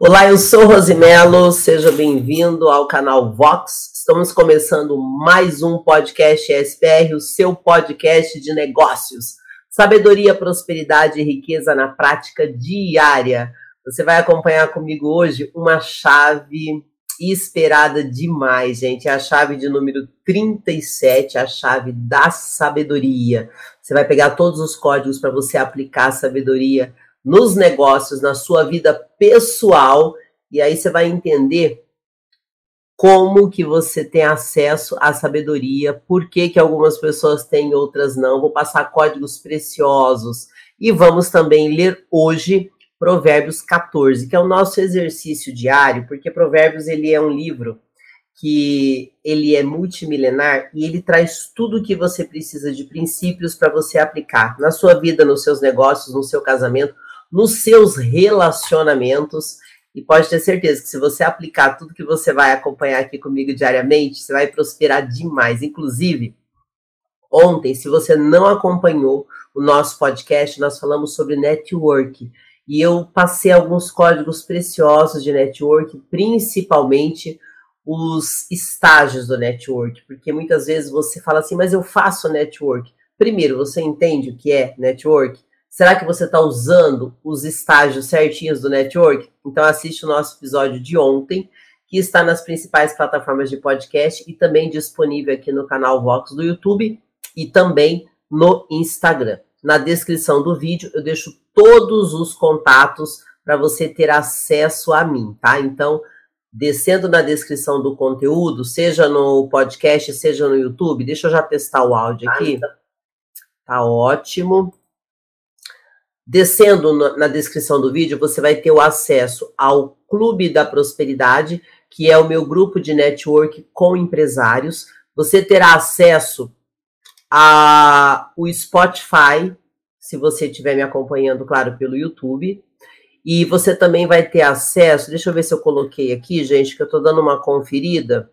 Olá, eu sou Rosimelo, seja bem-vindo ao canal Vox. Estamos começando mais um podcast SPR, o seu podcast de negócios. Sabedoria, prosperidade e riqueza na prática diária. Você vai acompanhar comigo hoje uma chave esperada demais, gente. É a chave de número 37, a chave da sabedoria. Você vai pegar todos os códigos para você aplicar a sabedoria nos negócios, na sua vida pessoal, e aí você vai entender como que você tem acesso à sabedoria, por que, que algumas pessoas têm e outras não. Vou passar códigos preciosos e vamos também ler hoje Provérbios 14, que é o nosso exercício diário, porque Provérbios ele é um livro que ele é multimilenar e ele traz tudo o que você precisa de princípios para você aplicar na sua vida, nos seus negócios, no seu casamento, nos seus relacionamentos. E pode ter certeza que se você aplicar tudo que você vai acompanhar aqui comigo diariamente, você vai prosperar demais. Inclusive, ontem, se você não acompanhou o nosso podcast, nós falamos sobre network. E eu passei alguns códigos preciosos de network, principalmente os estágios do network, porque muitas vezes você fala assim, mas eu faço network. Primeiro, você entende o que é network? Será que você está usando os estágios certinhos do network? Então assiste o nosso episódio de ontem, que está nas principais plataformas de podcast e também disponível aqui no canal Vox do YouTube e também no Instagram. Na descrição do vídeo eu deixo todos os contatos para você ter acesso a mim, tá? Então, descendo na descrição do conteúdo, seja no podcast, seja no YouTube, deixa eu já testar o áudio aqui. Tá ótimo. Descendo na descrição do vídeo, você vai ter o acesso ao Clube da Prosperidade, que é o meu grupo de network com empresários. Você terá acesso ao Spotify, se você estiver me acompanhando, claro, pelo YouTube. E você também vai ter acesso, deixa eu ver se eu coloquei aqui, gente, que eu estou dando uma conferida.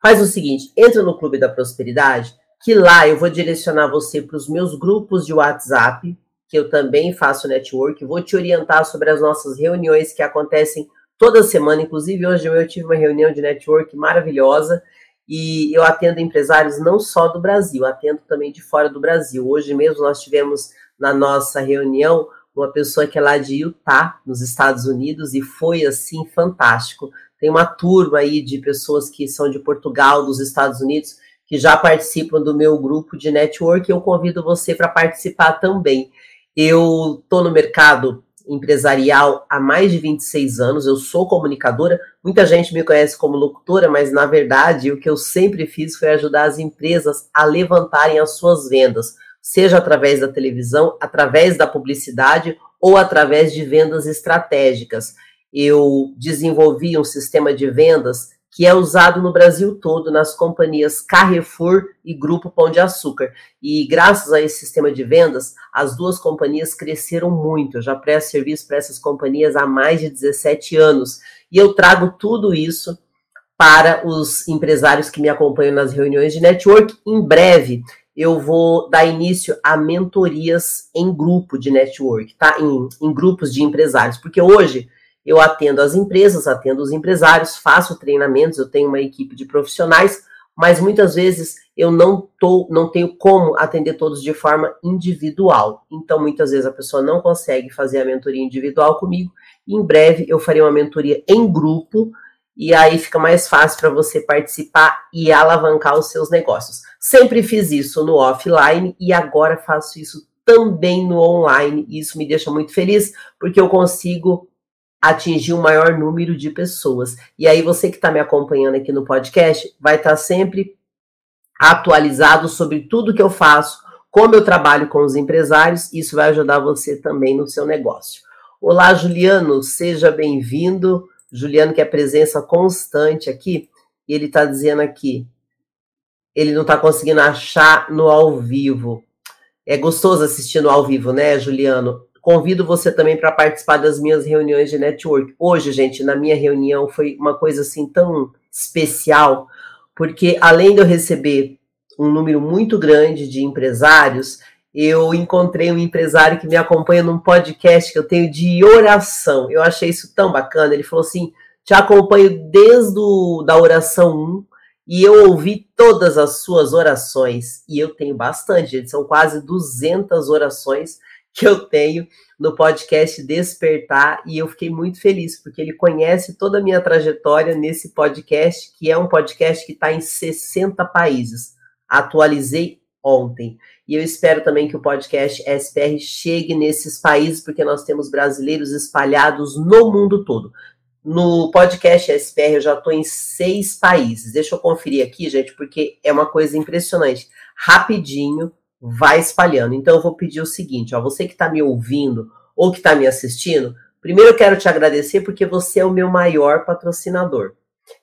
Faz o seguinte, entra no Clube da Prosperidade, que lá eu vou direcionar você para os meus grupos de WhatsApp, que eu também faço network, vou te orientar sobre as nossas reuniões que acontecem toda semana, inclusive hoje eu tive uma reunião de network maravilhosa e eu atendo empresários não só do Brasil, atendo também de fora do Brasil. Hoje mesmo nós tivemos na nossa reunião uma pessoa que é lá de Utah, nos Estados Unidos, e foi assim fantástico. Tem uma turma aí de pessoas que são de Portugal, dos Estados Unidos, que já participam do meu grupo de network. Eu convido você para participar também. Eu estou no mercado empresarial há mais de 26 anos, eu sou comunicadora. Muita gente me conhece como locutora, mas na verdade o que eu sempre fiz foi ajudar as empresas a levantarem as suas vendas, seja através da televisão, através da publicidade ou através de vendas estratégicas. Eu desenvolvi um sistema de vendas que é usado no Brasil todo nas companhias Carrefour e Grupo Pão de Açúcar. E graças a esse sistema de vendas, as duas companhias cresceram muito. Eu já presto serviço para essas companhias há mais de 17 anos. E eu trago tudo isso para os empresários que me acompanham nas reuniões de network. Em breve, eu vou dar início a mentorias em grupo de network, tá? Em, em grupos de empresários, porque hoje eu atendo as empresas, atendo os empresários, faço treinamentos, eu tenho uma equipe de profissionais, mas muitas vezes eu não tô, não tenho como atender todos de forma individual. Então, muitas vezes a pessoa não consegue fazer a mentoria individual comigo. Em breve eu farei uma mentoria em grupo e aí fica mais fácil para você participar e alavancar os seus negócios. Sempre fiz isso no offline e agora faço isso também no online. E isso me deixa muito feliz porque eu consigo atingir um maior número de pessoas. E aí você que está me acompanhando aqui no podcast vai estar tá sempre atualizado sobre tudo que eu faço, como eu trabalho com os empresários, isso vai ajudar você também no seu negócio. Olá, Juliano, seja bem-vindo. Juliano, que é presença constante aqui, e ele está dizendo aqui, ele não está conseguindo achar no ao vivo. É gostoso assistir no ao vivo, né, Juliano? Convido você também para participar das minhas reuniões de network. Hoje, gente, na minha reunião foi uma coisa assim tão especial, porque além de eu receber um número muito grande de empresários, eu encontrei um empresário que me acompanha num podcast que eu tenho de oração. Eu achei isso tão bacana. Ele falou assim: te acompanho desde o, da oração 1 e eu ouvi todas as suas orações. E eu tenho bastante, gente. São quase 200 orações que eu tenho no podcast Despertar. E eu fiquei muito feliz, porque ele conhece toda a minha trajetória nesse podcast, que é um podcast que está em 60 países. Atualizei ontem. E eu espero também que o podcast SPR chegue nesses países, porque nós temos brasileiros espalhados no mundo todo. No podcast SPR eu já estou em seis países. Deixa eu conferir aqui, gente, porque é uma coisa impressionante. Rapidinho, vai espalhando. Então eu vou pedir o seguinte, ó, você que está me ouvindo ou que está me assistindo, primeiro eu quero te agradecer porque você é o meu maior patrocinador.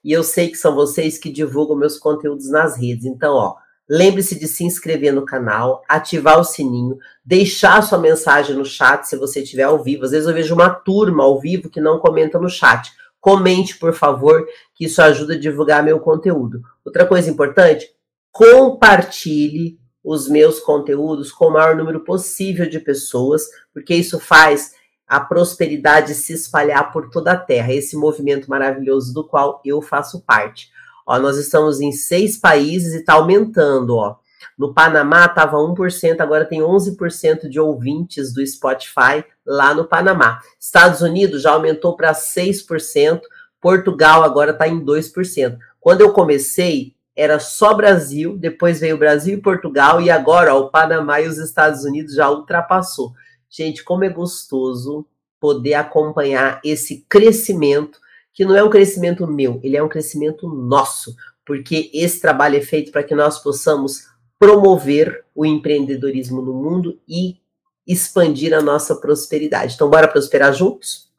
E eu sei que são vocês que divulgam meus conteúdos nas redes. Então, ó, Lembre-se de se inscrever no canal, ativar o sininho, deixar sua mensagem no chat se você estiver ao vivo. Às vezes eu vejo uma turma ao vivo que não comenta no chat. Comente, por favor, que isso ajuda a divulgar meu conteúdo. Outra coisa importante, compartilhe os meus conteúdos com o maior número possível de pessoas, porque isso faz a prosperidade se espalhar por toda a terra, esse movimento maravilhoso do qual eu faço parte. Ó, nós estamos em seis países e está aumentando. Ó. No Panamá estava 1%, agora tem 11% de ouvintes do Spotify lá no Panamá. Estados Unidos já aumentou para 6%, Portugal agora está em 2%. Quando eu comecei, era só Brasil, depois veio Brasil e Portugal, e agora ó, o Panamá e os Estados Unidos já ultrapassou. Gente, como é gostoso poder acompanhar esse crescimento que não é um crescimento meu, ele é um crescimento nosso, porque esse trabalho é feito para que nós possamos promover o empreendedorismo no mundo e expandir a nossa prosperidade. Então, bora prosperar juntos?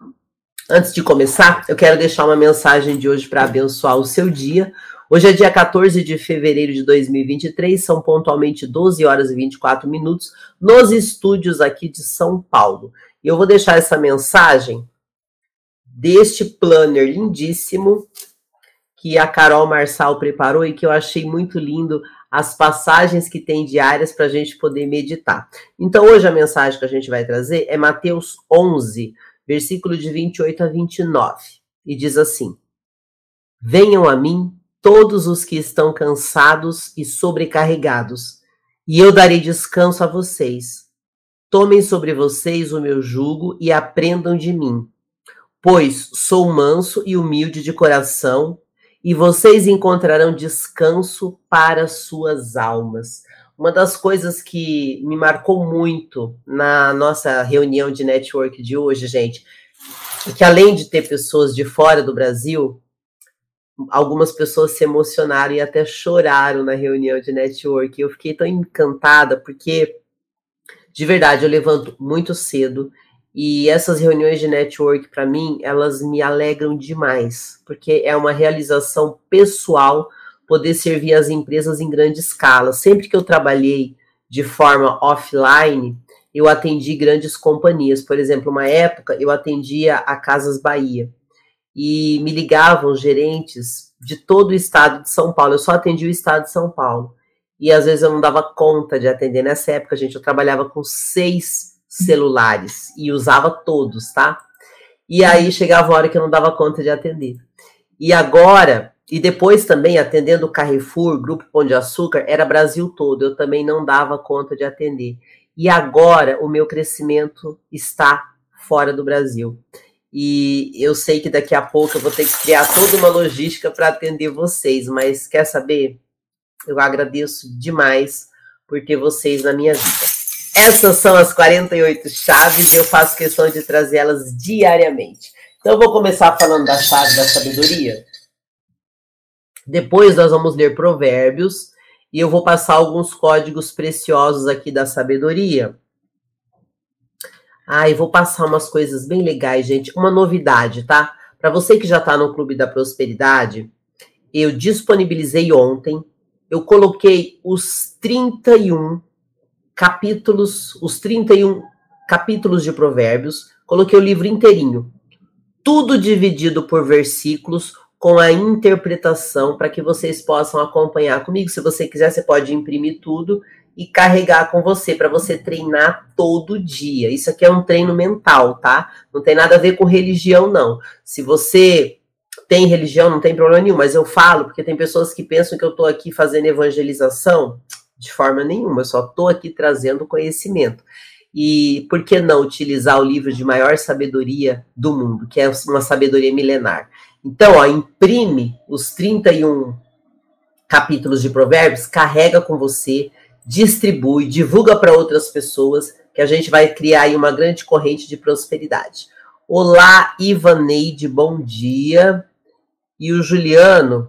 Antes de começar, eu quero deixar uma mensagem de hoje para abençoar o seu dia. Hoje é dia 14 de fevereiro de 2023, são pontualmente 12 horas e 24 minutos, nos estúdios aqui de São Paulo. E eu vou deixar essa mensagem deste planner lindíssimo que a Carol Marçal preparou e que eu achei muito lindo as passagens que tem diárias para a gente poder meditar. Então, hoje a mensagem que a gente vai trazer é Mateus 11, versículo de 28 a 29, e diz assim: Venham a mim todos os que estão cansados e sobrecarregados, e eu darei descanso a vocês. Tomem sobre vocês o meu jugo e aprendam de mim Pois sou manso e humilde de coração, e vocês encontrarão descanso para suas almas. Uma das coisas que me marcou muito na nossa reunião de network de hoje, gente, é que além de ter pessoas de fora do Brasil, algumas pessoas se emocionaram e até choraram na reunião de network. Eu fiquei tão encantada porque, de verdade, eu levanto muito cedo e essas reuniões de network, para mim, elas me alegram demais, porque é uma realização pessoal poder servir as empresas em grande escala. Sempre que eu trabalhei de forma offline, eu atendi grandes companhias. Por exemplo, uma época eu atendia a Casas Bahia e me ligavam gerentes de todo o estado de São Paulo. Eu só atendi o estado de São Paulo. E às vezes eu não dava conta de atender. Nessa época, gente, eu trabalhava com seis celulares e usava todos, tá? E aí chegava a hora que eu não dava conta de atender. E agora, e depois também atendendo Carrefour, Grupo Pão de Açúcar, era Brasil todo, eu também não dava conta de atender. E agora o meu crescimento está fora do Brasil. E eu sei que daqui a pouco eu vou ter que criar toda uma logística para atender vocês, mas quer saber? Eu agradeço demais por ter vocês na minha vida. Essas são as 48 chaves e eu faço questão de trazê-las diariamente. Então, eu vou começar falando da chave da sabedoria. Depois, nós vamos ler Provérbios e eu vou passar alguns códigos preciosos aqui da sabedoria. Ah, e vou passar umas coisas bem legais, gente. Uma novidade, tá? Para você que já está no Clube da Prosperidade, eu disponibilizei ontem, eu coloquei os 31 capítulos, os 31 capítulos de Provérbios, coloquei o livro inteirinho, tudo dividido por versículos com a interpretação para que vocês possam acompanhar comigo. Se você quiser, você pode imprimir tudo e carregar com você para você treinar todo dia. Isso aqui é um treino mental, tá? Não tem nada a ver com religião não. Se você tem religião, não tem problema nenhum, mas eu falo porque tem pessoas que pensam que eu estou aqui fazendo evangelização. De forma nenhuma, eu só estou aqui trazendo conhecimento. E por que não utilizar o livro de maior sabedoria do mundo, que é uma sabedoria milenar? Então, ó, imprime os 31 capítulos de Provérbios, carrega com você, distribui, divulga para outras pessoas, que a gente vai criar aí uma grande corrente de prosperidade. Olá, Ivaneide, bom dia. E o Juliano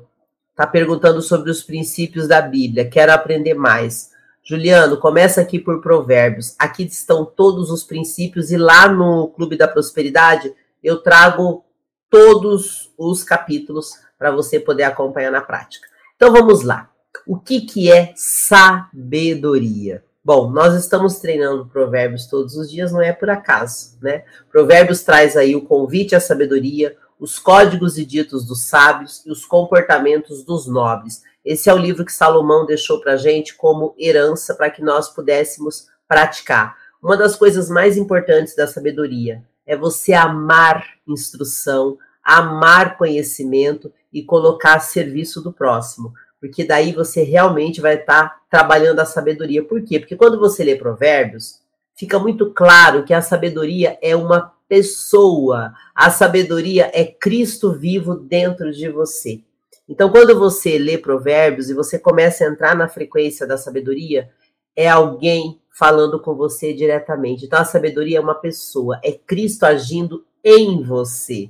está perguntando sobre os princípios da Bíblia. Quero aprender mais. Juliano, começa aqui por Provérbios. Aqui estão todos os princípios e lá no Clube da Prosperidade eu trago todos os capítulos para você poder acompanhar na prática. Então vamos lá. O que, que é sabedoria? Bom, nós estamos treinando provérbios todos os dias, não é por acaso, né? Provérbios traz aí o convite à sabedoria, os códigos e ditos dos sábios e os comportamentos dos nobres. Esse é o livro que Salomão deixou para gente como herança para que nós pudéssemos praticar. Uma das coisas mais importantes da sabedoria é você amar instrução, amar conhecimento e colocar a serviço do próximo. Porque daí você realmente vai estar tá trabalhando a sabedoria. Por quê? Porque quando você lê Provérbios, fica muito claro que a sabedoria é uma pessoa. A sabedoria é Cristo vivo dentro de você. Então, quando você lê Provérbios e você começa a entrar na frequência da sabedoria, é alguém falando com você diretamente. Então, a sabedoria é uma pessoa, é Cristo agindo em você.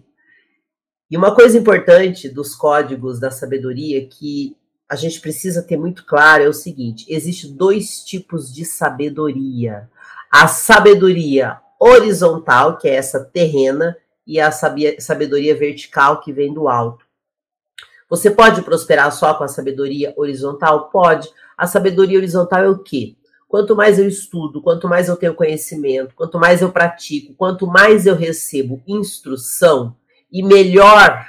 E uma coisa importante dos códigos da sabedoria que a gente precisa ter muito claro é o seguinte: existe dois tipos de sabedoria. A sabedoria horizontal, que é essa terrena, e a sabedoria vertical, que vem do alto. Você pode prosperar só com a sabedoria horizontal? Pode. A sabedoria horizontal é o quê? Quanto mais eu estudo, quanto mais eu tenho conhecimento, quanto mais eu pratico, quanto mais eu recebo instrução e melhor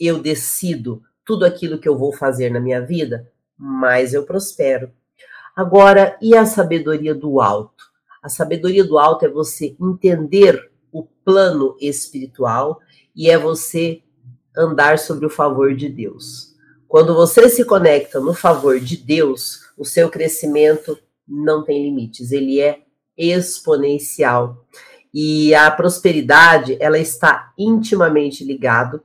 eu decido tudo aquilo que eu vou fazer na minha vida, mais eu prospero. Agora, e a sabedoria do alto? A sabedoria do alto é você entender o plano espiritual e é você andar sobre o favor de Deus. Quando você se conecta no favor de Deus, o seu crescimento não tem limites, ele é exponencial. E a prosperidade, ela está intimamente ligado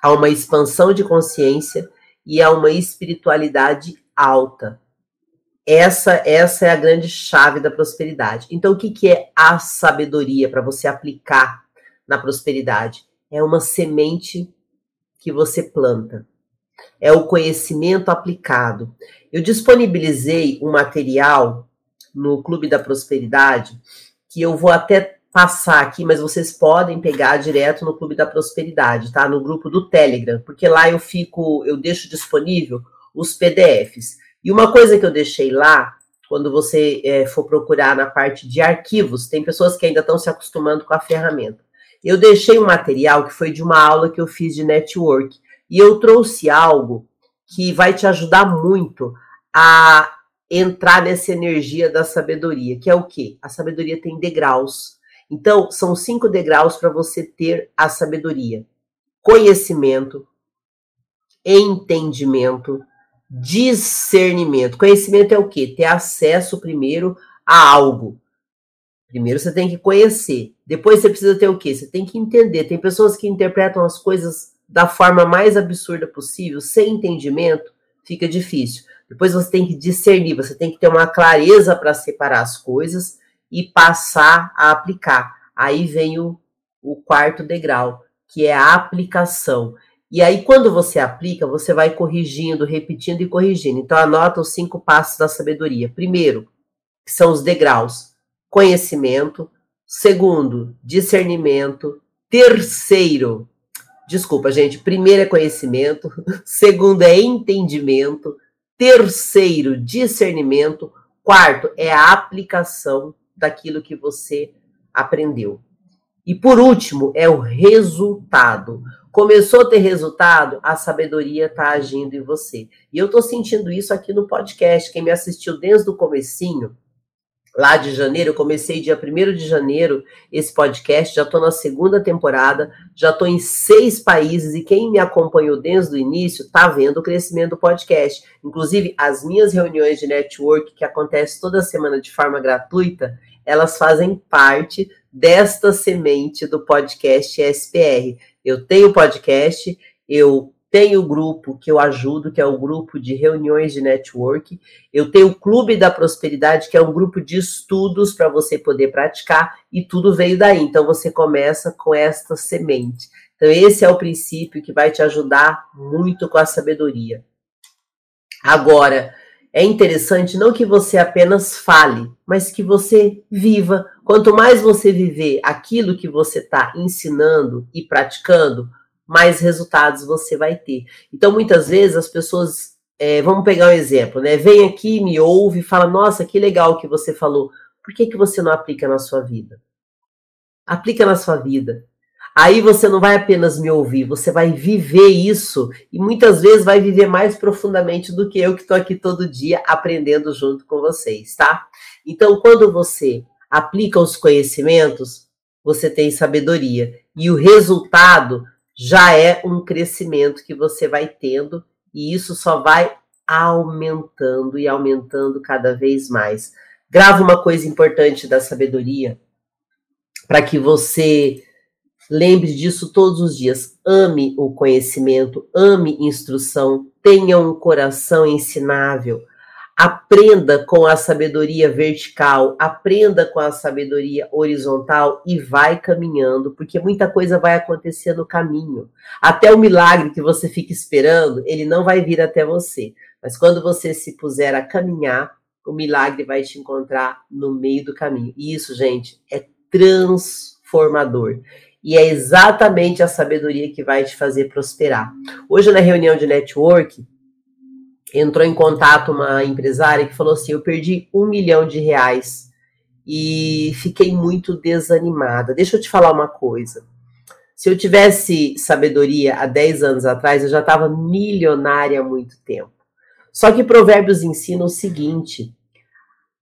a uma expansão de consciência e a uma espiritualidade alta. Essa, essa é a grande chave da prosperidade. Então, o que, que é a sabedoria para você aplicar na prosperidade? É uma semente que você planta. É o conhecimento aplicado. Eu disponibilizei um material no Clube da Prosperidade que eu vou até passar aqui, mas vocês podem pegar direto no Clube da Prosperidade, tá? No grupo do Telegram, porque lá eu fico, eu deixo disponível os PDFs. E uma coisa que eu deixei lá, quando você é, for procurar na parte de arquivos, tem pessoas que ainda estão se acostumando com a ferramenta. Eu deixei um material que foi de uma aula que eu fiz de network. E eu trouxe algo que vai te ajudar muito a entrar nessa energia da sabedoria, que é o quê? A sabedoria tem degraus. Então, são cinco degraus para você ter a sabedoria: conhecimento, entendimento, discernimento. Conhecimento é o quê? Ter acesso primeiro a algo. Primeiro você tem que conhecer. Depois você precisa ter o quê? Você tem que entender. Tem pessoas que interpretam as coisas da forma mais absurda possível, sem entendimento, fica difícil. Depois você tem que discernir, você tem que ter uma clareza para separar as coisas e passar a aplicar. Aí vem o, o quarto degrau, que é a aplicação. E aí, quando você aplica, você vai corrigindo, repetindo e corrigindo. Então, anota os cinco passos da sabedoria. Primeiro, que são os degraus: conhecimento. Segundo, discernimento. Terceiro, desculpa, gente. Primeiro é conhecimento. Segundo é entendimento. Terceiro, discernimento. Quarto é a aplicação daquilo que você aprendeu. E por último, é o resultado. Começou a ter resultado, a sabedoria está agindo em você. E eu estou sentindo isso aqui no podcast. Quem me assistiu desde o comecinho, lá de janeiro, eu comecei dia 1 de janeiro esse podcast, já estou na segunda temporada, já estou em seis países e quem me acompanhou desde o início está vendo o crescimento do podcast. Inclusive, as minhas reuniões de network, que acontecem toda semana de forma gratuita, elas fazem parte desta semente do podcast SPR. Eu tenho podcast, eu tenho o grupo que eu ajudo, que é o grupo de reuniões de network. Eu tenho o Clube da Prosperidade, que é um grupo de estudos para você poder praticar, e tudo veio daí. Então você começa com esta semente. Então, esse é o princípio que vai te ajudar muito com a sabedoria. Agora, é interessante não que você apenas fale, mas que você viva. Quanto mais você viver aquilo que você está ensinando e praticando, mais resultados você vai ter. Então, muitas vezes as pessoas, é, vamos pegar um exemplo, né? Vem aqui, me ouve, fala: Nossa, que legal que você falou. Por que, que você não aplica na sua vida? Aplica na sua vida. Aí você não vai apenas me ouvir, você vai viver isso e muitas vezes vai viver mais profundamente do que eu que estou aqui todo dia aprendendo junto com vocês, tá? Então, quando você aplica os conhecimentos, você tem sabedoria e o resultado já é um crescimento que você vai tendo e isso só vai aumentando e aumentando cada vez mais. Grava uma coisa importante da sabedoria para que você Lembre disso todos os dias. Ame o conhecimento, ame instrução, tenha um coração ensinável. Aprenda com a sabedoria vertical, aprenda com a sabedoria horizontal e vai caminhando, porque muita coisa vai acontecer no caminho. Até o milagre que você fica esperando, ele não vai vir até você. Mas quando você se puser a caminhar, o milagre vai te encontrar no meio do caminho. E isso, gente, é transformador. E é exatamente a sabedoria que vai te fazer prosperar. Hoje, na reunião de network, entrou em contato uma empresária que falou assim: Eu perdi um milhão de reais e fiquei muito desanimada. Deixa eu te falar uma coisa. Se eu tivesse sabedoria há 10 anos atrás, eu já estava milionária há muito tempo. Só que Provérbios ensina o seguinte: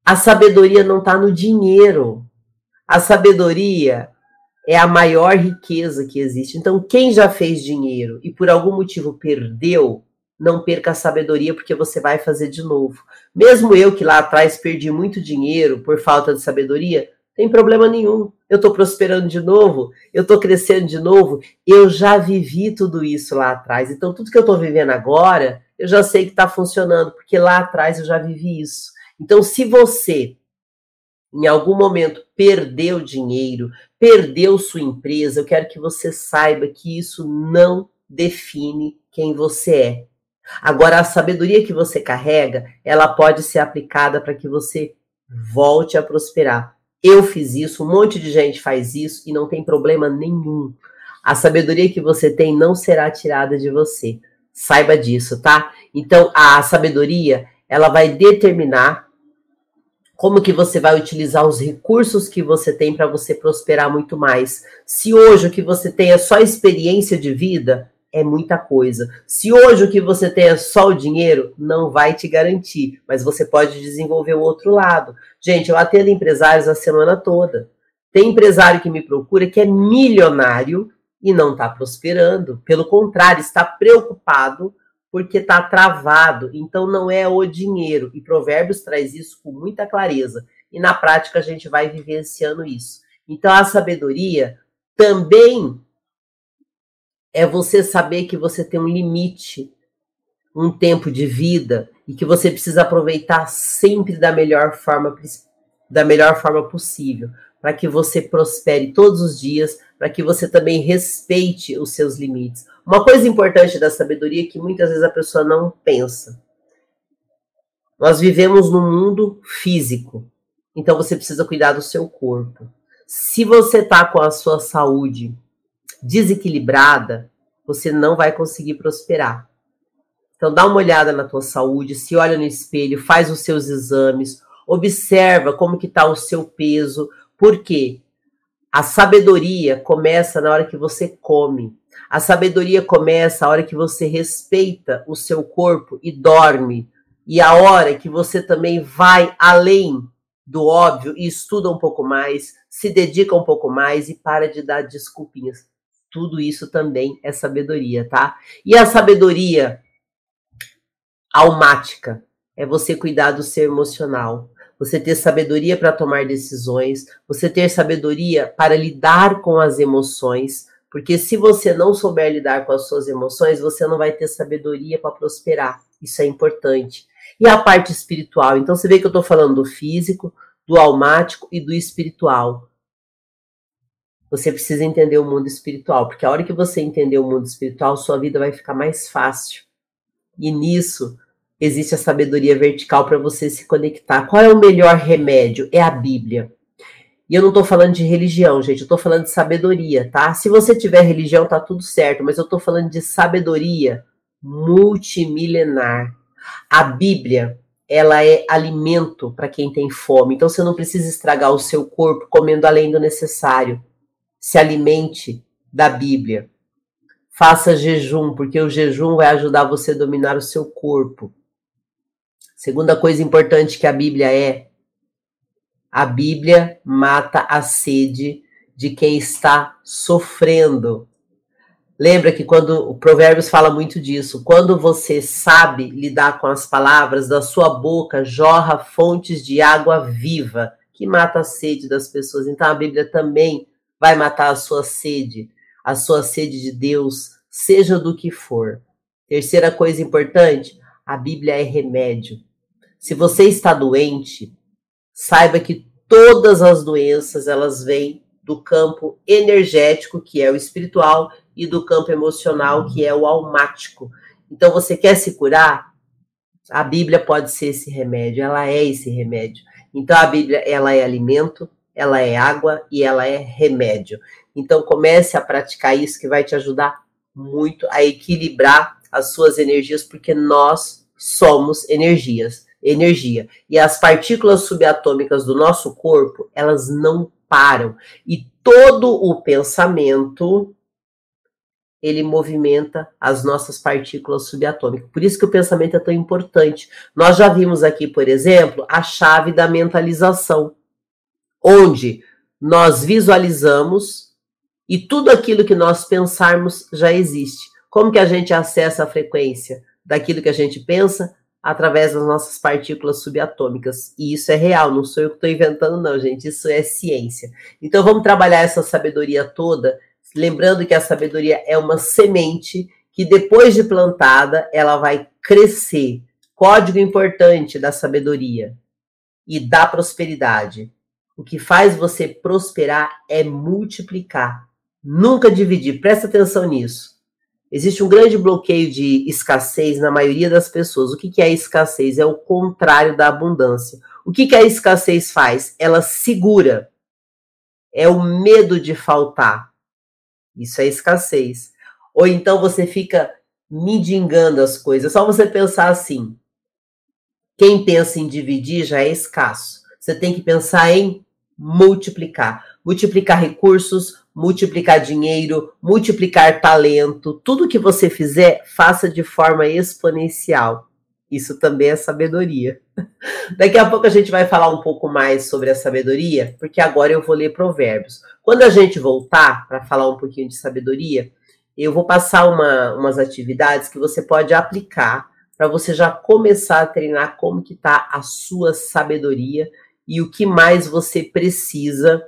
a sabedoria não está no dinheiro. A sabedoria é a maior riqueza que existe. Então, quem já fez dinheiro e por algum motivo perdeu, não perca a sabedoria, porque você vai fazer de novo. Mesmo eu que lá atrás perdi muito dinheiro por falta de sabedoria, tem problema nenhum. Eu estou prosperando de novo, eu estou crescendo de novo. Eu já vivi tudo isso lá atrás. Então, tudo que eu estou vivendo agora, eu já sei que está funcionando, porque lá atrás eu já vivi isso. Então, se você em algum momento perdeu dinheiro, perdeu sua empresa, eu quero que você saiba que isso não define quem você é. Agora, a sabedoria que você carrega, ela pode ser aplicada para que você volte a prosperar. Eu fiz isso, um monte de gente faz isso e não tem problema nenhum. A sabedoria que você tem não será tirada de você. Saiba disso, tá? Então, a sabedoria, ela vai determinar como que você vai utilizar os recursos que você tem para você prosperar muito mais. Se hoje o que você tem é só experiência de vida, é muita coisa. Se hoje o que você tem é só o dinheiro, não vai te garantir, mas você pode desenvolver o outro lado. Gente, eu atendo empresários a semana toda. Tem empresário que me procura que é milionário e não está prosperando. Pelo contrário, está preocupado porque está travado. Então não é o dinheiro. E Provérbios traz isso com muita clareza. E na prática a gente vai vivenciando isso. Então a sabedoria também é você saber que você tem um limite, um tempo de vida e que você precisa aproveitar sempre da melhor forma da melhor forma possível, para que você prospere todos os dias, para que você também respeite os seus limites. Uma coisa importante da sabedoria é que muitas vezes a pessoa não pensa. Nós vivemos num mundo físico, então você precisa cuidar do seu corpo. Se você está com a sua saúde desequilibrada, você não vai conseguir prosperar. Então dá uma olhada na tua saúde, se olha no espelho, faz os seus exames, observa como que está o seu peso, porque A sabedoria começa na hora que você come. A sabedoria começa a hora que você respeita o seu corpo e dorme. E a hora que você também vai além do óbvio e estuda um pouco mais, se dedica um pouco mais e para de dar desculpinhas. Tudo isso também é sabedoria, tá? E a sabedoria almática é você cuidar do seu emocional, você ter sabedoria para tomar decisões, você ter sabedoria para lidar com as emoções, porque se você não souber lidar com as suas emoções, você não vai ter sabedoria para prosperar. Isso é importante. E a parte espiritual, então você vê que eu estou falando do físico, do almático e do espiritual. Você precisa entender o mundo espiritual, porque a hora que você entender o mundo espiritual, sua vida vai ficar mais fácil. E nisso existe a sabedoria vertical para você se conectar. Qual é o melhor remédio? É a Bíblia. E eu não estou falando de religião, gente, eu estou falando de sabedoria, tá? Se você tiver religião, tá tudo certo, mas eu estou falando de sabedoria multimilenar. A Bíblia, ela é alimento para quem tem fome. Então você não precisa estragar o seu corpo comendo além do necessário. Se alimente da Bíblia. Faça jejum, porque o jejum vai ajudar você a dominar o seu corpo. Segunda coisa importante que a Bíblia é: a Bíblia mata a sede de quem está sofrendo. Lembra que quando o Provérbios fala muito disso, quando você sabe lidar com as palavras, da sua boca jorra fontes de água viva, que mata a sede das pessoas. Então a Bíblia também vai matar a sua sede, a sua sede de Deus, seja do que for. Terceira coisa importante, a Bíblia é remédio. Se você está doente, saiba que todas as doenças elas vêm do campo energético, que é o espiritual, e do campo emocional, que é o almático. Então, você quer se curar? A Bíblia pode ser esse remédio, ela é esse remédio. Então, a Bíblia, ela é alimento, ela é água e ela é remédio. Então, comece a praticar isso que vai te ajudar muito a equilibrar as suas energias, porque nós somos energias energia. E as partículas subatômicas do nosso corpo, elas não param. E todo o pensamento ele movimenta as nossas partículas subatômicas. Por isso que o pensamento é tão importante. Nós já vimos aqui, por exemplo, a chave da mentalização, onde nós visualizamos e tudo aquilo que nós pensarmos já existe. Como que a gente acessa a frequência daquilo que a gente pensa? através das nossas partículas subatômicas. E isso é real, não sou eu que estou inventando, não, gente. Isso é ciência. Então vamos trabalhar essa sabedoria toda, lembrando que a sabedoria é uma semente que depois de plantada, ela vai crescer. Código importante da sabedoria e da prosperidade. O que faz você prosperar é multiplicar, nunca dividir. Presta atenção nisso. Existe um grande bloqueio de escassez na maioria das pessoas. O que, é escassez? É o contrário da abundância. O que, que a escassez faz? Ela segura. É o medo de faltar. Isso é escassez. Ou então você fica mendigando as coisas. É só você pensar assim. Quem pensa em dividir já é escasso. Você tem que pensar em multiplicar. Multiplicar recursos, multiplicar dinheiro, multiplicar talento, tudo que você fizer, faça de forma exponencial. Isso também é sabedoria. Daqui a pouco a gente vai falar um pouco mais sobre a sabedoria, porque agora eu vou ler Provérbios. Quando a gente voltar para falar um pouquinho de sabedoria, eu vou passar uma, umas atividades que você pode aplicar para você já começar a treinar como que está a sua sabedoria e o que mais você precisa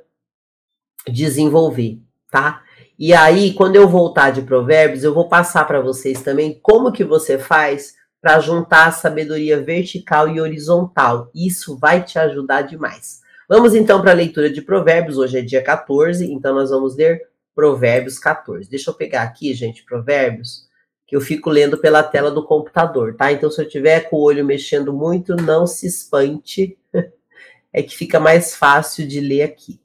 desenvolver, tá? E aí, quando eu voltar de provérbios, eu vou passar para vocês também como que você faz para juntar a sabedoria vertical e horizontal. Isso vai te ajudar demais. Vamos então para a leitura de provérbios. Hoje é dia 14, então nós vamos ler provérbios 14. Deixa eu pegar aqui, gente, provérbios, que eu fico lendo pela tela do computador, tá? Então, se eu tiver com o olho mexendo muito, não se espante. É que fica mais fácil de ler aqui.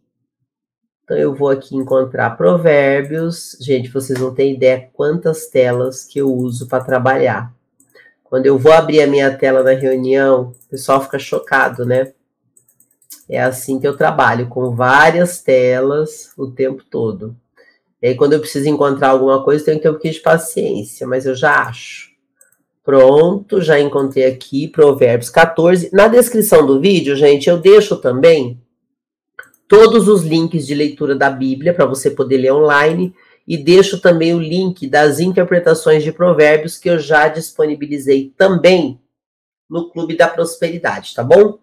Então, eu vou aqui encontrar provérbios. Gente, vocês não têm ideia quantas telas que eu uso para trabalhar. Quando eu vou abrir a minha tela na reunião, o pessoal fica chocado, né? É assim que eu trabalho, com várias telas o tempo todo. E aí, quando eu preciso encontrar alguma coisa, tenho que ter um pouquinho de paciência, mas eu já acho. Pronto, já encontrei aqui Provérbios 14. Na descrição do vídeo, gente, eu deixo também todos os links de leitura da Bíblia para você poder ler online e deixo também o link das interpretações de Provérbios que eu já disponibilizei também no Clube da Prosperidade, tá bom?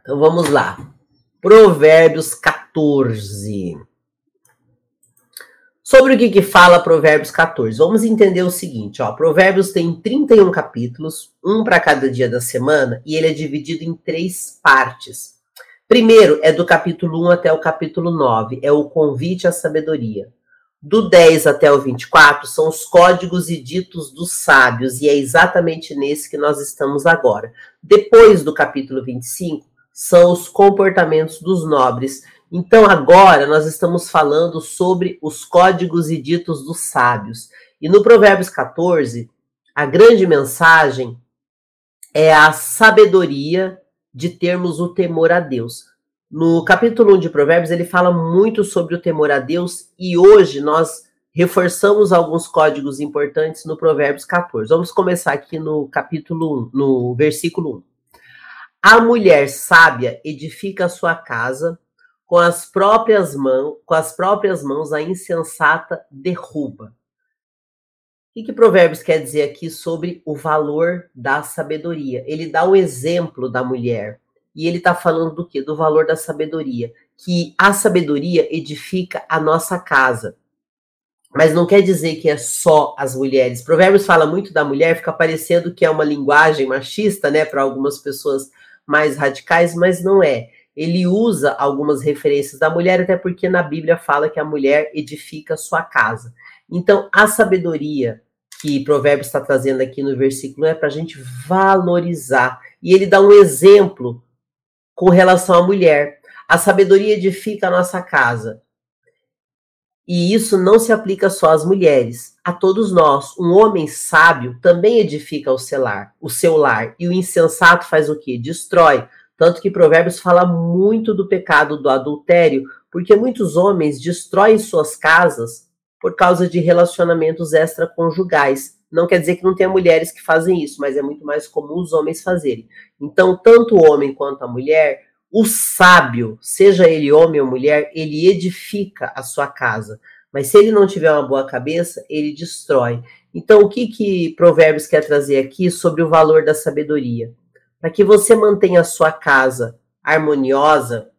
Então vamos lá. Provérbios 14. Sobre o que, que fala Provérbios 14? Vamos entender o seguinte, ó. Provérbios tem 31 capítulos, um para cada dia da semana, e ele é dividido em três partes. Primeiro é do capítulo 1 até o capítulo 9, é o convite à sabedoria. Do 10 até o 24 são os códigos e ditos dos sábios, e é exatamente nesse que nós estamos agora. Depois do capítulo 25, são os comportamentos dos nobres. Então, agora nós estamos falando sobre os códigos e ditos dos sábios. E no Provérbios 14, a grande mensagem é a sabedoria de termos o temor a Deus. No capítulo 1 de Provérbios, ele fala muito sobre o temor a Deus e hoje nós reforçamos alguns códigos importantes no Provérbios 14. Vamos começar aqui no capítulo 1, no versículo 1. A mulher sábia edifica a sua casa, com as próprias mãos, com as próprias mãos a insensata derruba. O que, que Provérbios quer dizer aqui sobre o valor da sabedoria? Ele dá o exemplo da mulher. E ele está falando do que? Do valor da sabedoria. Que a sabedoria edifica a nossa casa. Mas não quer dizer que é só as mulheres. Provérbios fala muito da mulher, fica parecendo que é uma linguagem machista, né, para algumas pessoas mais radicais, mas não é. Ele usa algumas referências da mulher, até porque na Bíblia fala que a mulher edifica sua casa. Então, a sabedoria que Provérbios está trazendo aqui no versículo é para a gente valorizar. E ele dá um exemplo com relação à mulher. A sabedoria edifica a nossa casa. E isso não se aplica só às mulheres, a todos nós. Um homem sábio também edifica o seu lar, o seu lar, e o insensato faz o quê? Destrói. Tanto que Provérbios fala muito do pecado do adultério, porque muitos homens destroem suas casas por causa de relacionamentos extraconjugais. Não quer dizer que não tenha mulheres que fazem isso, mas é muito mais comum os homens fazerem. Então, tanto o homem quanto a mulher o sábio, seja ele homem ou mulher, ele edifica a sua casa. Mas se ele não tiver uma boa cabeça, ele destrói. Então, o que que Provérbios quer trazer aqui sobre o valor da sabedoria? Para que você mantenha a sua casa harmoniosa,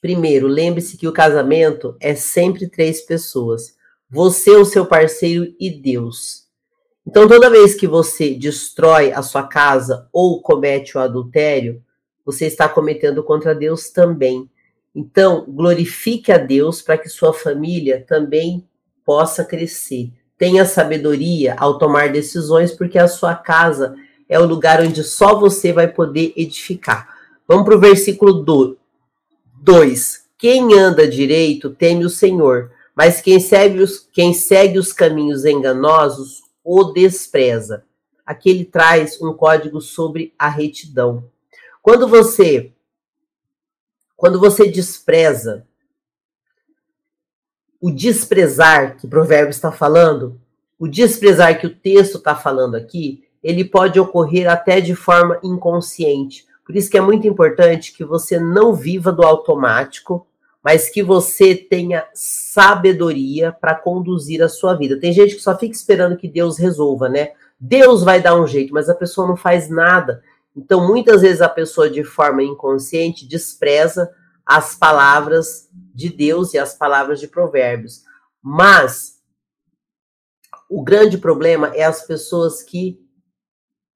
primeiro, lembre-se que o casamento é sempre três pessoas: você, o seu parceiro e Deus. Então, toda vez que você destrói a sua casa ou comete o adultério, você está cometendo contra Deus também. Então, glorifique a Deus para que sua família também possa crescer. Tenha sabedoria ao tomar decisões, porque a sua casa é o lugar onde só você vai poder edificar. Vamos para o versículo 2. Quem anda direito teme o Senhor, mas quem segue os, quem segue os caminhos enganosos o despreza. Aqui ele traz um código sobre a retidão. Quando você quando você despreza o desprezar que o provérbio está falando, o desprezar que o texto está falando aqui, ele pode ocorrer até de forma inconsciente. Por isso que é muito importante que você não viva do automático, mas que você tenha sabedoria para conduzir a sua vida. Tem gente que só fica esperando que Deus resolva, né? Deus vai dar um jeito, mas a pessoa não faz nada. Então, muitas vezes a pessoa, de forma inconsciente, despreza as palavras de Deus e as palavras de Provérbios. Mas o grande problema é as pessoas que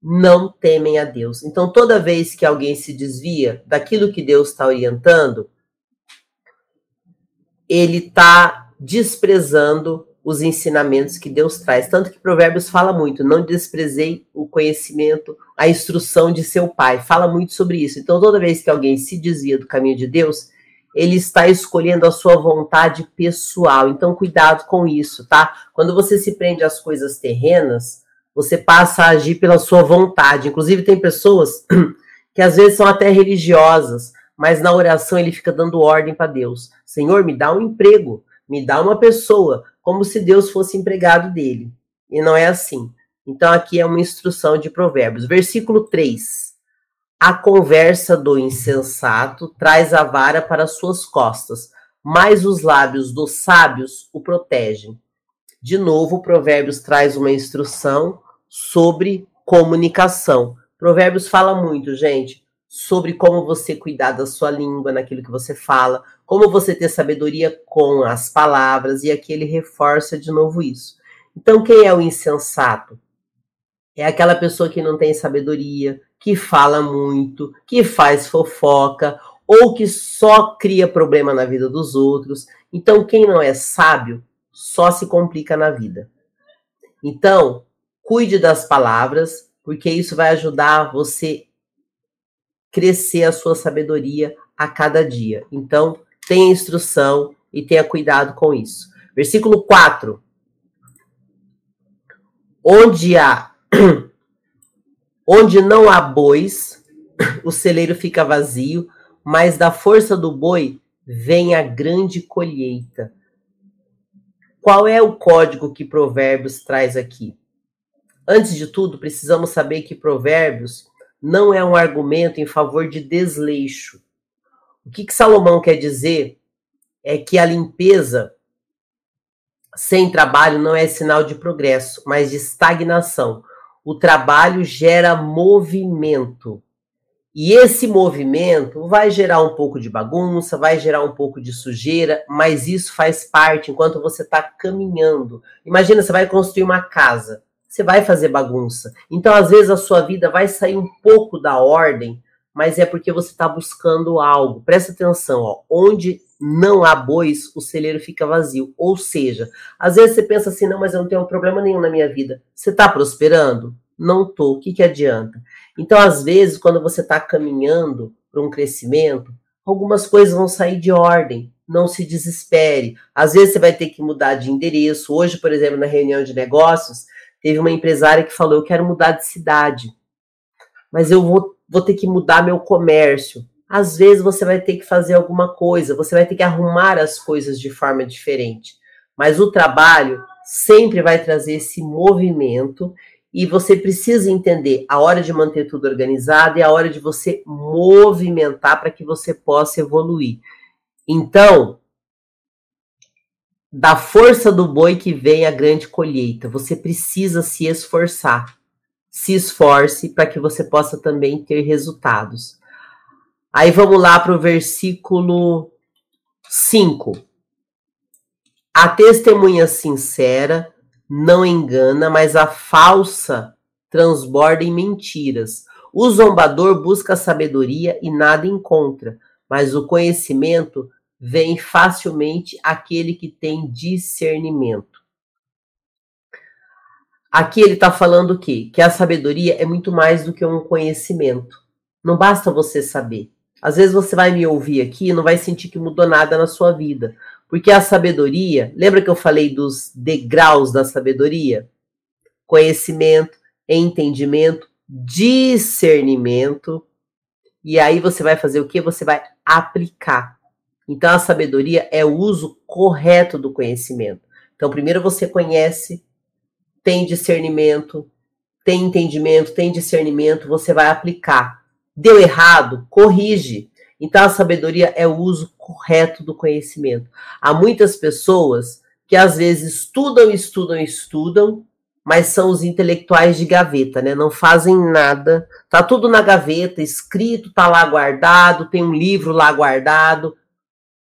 não temem a Deus. Então, toda vez que alguém se desvia daquilo que Deus está orientando, ele está desprezando os ensinamentos que Deus traz. Tanto que Provérbios fala muito: não desprezei o conhecimento, a instrução de seu pai. Fala muito sobre isso. Então, toda vez que alguém se desvia do caminho de Deus, ele está escolhendo a sua vontade pessoal. Então, cuidado com isso, tá? Quando você se prende às coisas terrenas, Você passa a agir pela sua vontade. Inclusive, tem pessoas que às vezes são até religiosas, mas na oração ele fica dando ordem para Deus: Senhor, me dá um emprego, me dá uma pessoa, como se Deus fosse empregado dele. E não é assim. Então, aqui é uma instrução de Provérbios. Versículo 3. A conversa do insensato traz a vara para suas costas, mas os lábios dos sábios o protegem. De novo, Provérbios traz uma instrução sobre comunicação. Provérbios fala muito, gente, sobre como você cuidar da sua língua, naquilo que você fala, como você ter sabedoria com as palavras, e aqui ele reforça de novo isso. Então, quem é o insensato? É aquela pessoa que não tem sabedoria, que fala muito, que faz fofoca, ou que só cria problema na vida dos outros. Então, quem não é sábio só se complica na vida. Então, cuide das palavras, porque isso vai ajudar você crescer a sua sabedoria a cada dia. Então, tenha instrução e tenha cuidado com isso. Versículo 4. Onde há onde não há bois, o celeiro fica vazio, mas da força do boi vem a grande colheita. Qual é o código que Provérbios traz aqui? Antes de tudo, precisamos saber que Provérbios não é um argumento em favor de desleixo. O que, que Salomão quer dizer é que a limpeza sem trabalho não é sinal de progresso, mas de estagnação. O trabalho gera movimento. E esse movimento vai gerar um pouco de bagunça, vai gerar um pouco de sujeira, mas isso faz parte enquanto você está caminhando. Imagina, você vai construir uma casa você vai fazer bagunça. Então, às vezes, a sua vida vai sair um pouco da ordem, mas é porque você está buscando algo. Presta atenção, ó. Onde não há bois, o celeiro fica vazio. Ou seja, às vezes você pensa assim, não, mas eu não tenho problema nenhum na minha vida. Você está prosperando? Não tô. O que, que adianta? Então, às vezes, quando você está caminhando para um crescimento, algumas coisas vão sair de ordem. Não se desespere. Às vezes você vai ter que mudar de endereço. Hoje, por exemplo, na reunião de negócios, Teve uma empresária que falou: Eu quero mudar de cidade, mas eu vou, vou ter que mudar meu comércio. Às vezes você vai ter que fazer alguma coisa, você vai ter que arrumar as coisas de forma diferente. Mas o trabalho sempre vai trazer esse movimento e você precisa entender a hora de manter tudo organizado e a hora de você movimentar para que você possa evoluir. Então, da força do boi que vem a grande colheita. Você precisa se esforçar. Se esforce para que você possa também ter resultados. Aí vamos lá para o versículo 5. A testemunha sincera não engana, mas a falsa transborda em mentiras. O zombador busca sabedoria e nada encontra, mas o conhecimento vem facilmente aquele que tem discernimento. Aqui ele está falando o quê? Que a sabedoria é muito mais do que um conhecimento. Não basta você saber. Às vezes você vai me ouvir aqui e não vai sentir que mudou nada na sua vida. Porque a sabedoria, lembra que eu falei dos degraus da sabedoria? Conhecimento, entendimento, discernimento. E aí você vai fazer o que? Você vai aplicar. Então, a sabedoria é o uso correto do conhecimento. Então, primeiro você conhece, tem discernimento, tem entendimento, tem discernimento, você vai aplicar. Deu errado, corrige. Então, a sabedoria é o uso correto do conhecimento. Há muitas pessoas que às vezes estudam, estudam, estudam, mas são os intelectuais de gaveta, né? Não fazem nada, tá tudo na gaveta, escrito, tá lá guardado, tem um livro lá guardado,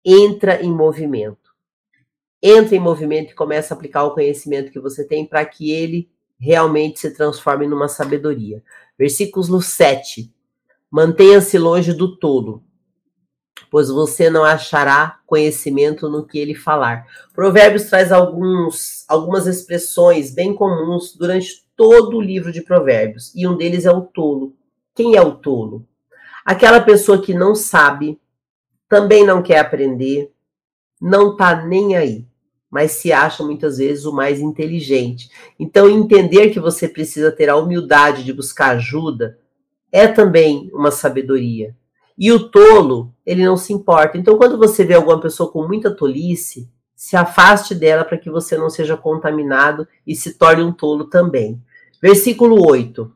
entra em movimento. Entra em movimento e começa a aplicar o conhecimento que você tem para que ele realmente se transforme numa sabedoria. Versículo 7. Mantenha-se longe do tolo, pois você não achará conhecimento no que ele falar. Provérbios traz alguns, algumas expressões bem comuns durante todo o livro de Provérbios, e um deles é o tolo. Quem é o tolo? Aquela pessoa que não sabe, também não quer aprender, não tá nem aí. mas se acha muitas vezes o mais inteligente. Então, entender que você precisa ter a humildade de buscar ajuda é também uma sabedoria. E o tolo, ele não se importa. Então, quando você vê alguma pessoa com muita tolice, se afaste dela para que você não seja contaminado e se torne um tolo também. Versículo 8.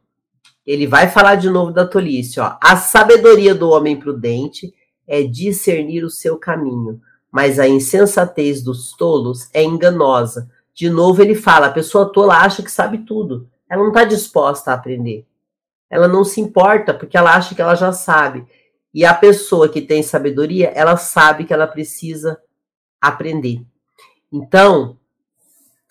Ele vai falar de novo da tolice, ó. A sabedoria do homem prudente é discernir o seu caminho, mas a insensatez dos tolos é enganosa. De novo ele fala, a pessoa tola acha que sabe tudo. Ela não está disposta a aprender. Ela não se importa porque ela acha que ela já sabe. E a pessoa que tem sabedoria, ela sabe que ela precisa aprender. Então,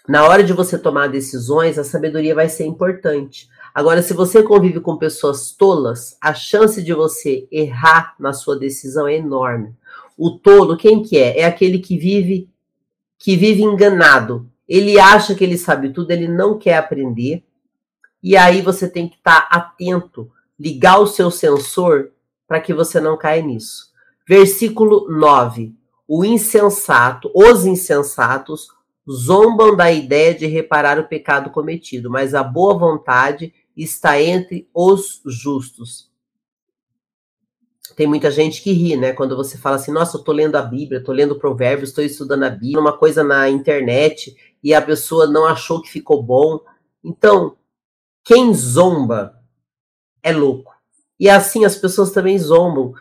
na hora de você tomar decisões, a sabedoria vai ser importante. Agora, se você convive com pessoas tolas, a chance de você errar na sua decisão é enorme. O tolo, quem que é? É aquele que vive que vive enganado. Ele acha que ele sabe tudo, ele não quer aprender. E aí você tem que estar atento, ligar o seu sensor para que você não caia nisso. Versículo 9. O insensato, os insensatos zombam da ideia de reparar o pecado cometido, mas a boa vontade está entre os justos. Tem muita gente que ri, né? Quando você fala assim, nossa, eu tô lendo a Bíblia, tô lendo Provérbios, estou estudando a Bíblia, uma coisa na internet e a pessoa não achou que ficou bom. Então, quem zomba é louco. E assim as pessoas também zombam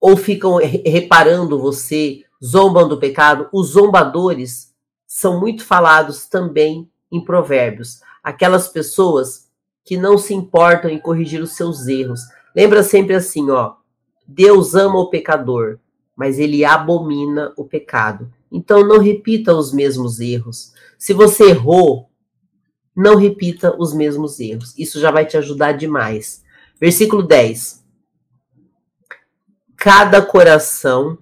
ou ficam reparando você, zombam do pecado. Os zombadores são muito falados também em Provérbios. Aquelas pessoas que não se importam em corrigir os seus erros. Lembra sempre assim, ó. Deus ama o pecador, mas ele abomina o pecado. Então não repita os mesmos erros. Se você errou, não repita os mesmos erros. Isso já vai te ajudar demais. Versículo 10. Cada coração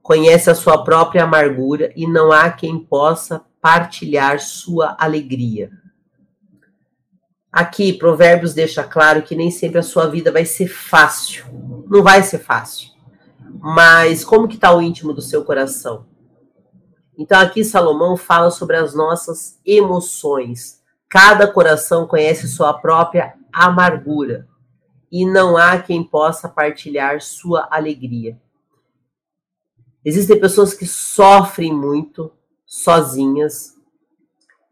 conhece a sua própria amargura e não há quem possa partilhar sua alegria. Aqui, Provérbios deixa claro que nem sempre a sua vida vai ser fácil. Não vai ser fácil. Mas como que está o íntimo do seu coração? Então aqui Salomão fala sobre as nossas emoções. Cada coração conhece sua própria amargura e não há quem possa partilhar sua alegria. Existem pessoas que sofrem muito sozinhas,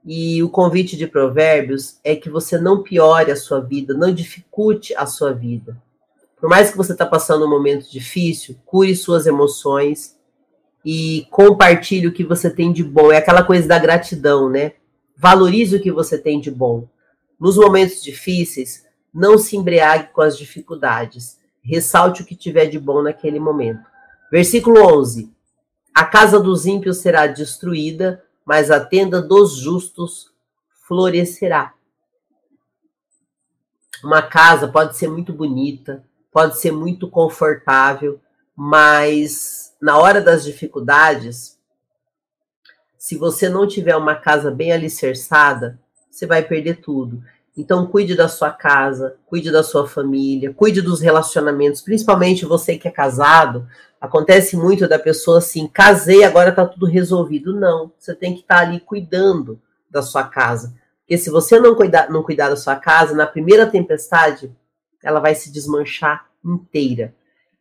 e o convite de Provérbios é que você não piore a sua vida, não dificulte a sua vida. Por mais que você está passando um momento difícil, cure suas emoções e compartilhe o que você tem de bom. É aquela coisa da gratidão, né? Valorize o que você tem de bom. Nos momentos difíceis, não se embriague com as dificuldades. Ressalte o que tiver de bom naquele momento. Versículo 11. A casa dos ímpios será destruída, mas a tenda dos justos florescerá. Uma casa pode ser muito bonita, pode ser muito confortável, mas na hora das dificuldades, se você não tiver uma casa bem alicerçada, você vai perder tudo. Então, cuide da sua casa, cuide da sua família, cuide dos relacionamentos, principalmente você que é casado. Acontece muito da pessoa assim, casei, agora tá tudo resolvido. Não, você tem que estar tá ali cuidando da sua casa. Porque se você não cuidar, não cuidar da sua casa, na primeira tempestade, ela vai se desmanchar inteira.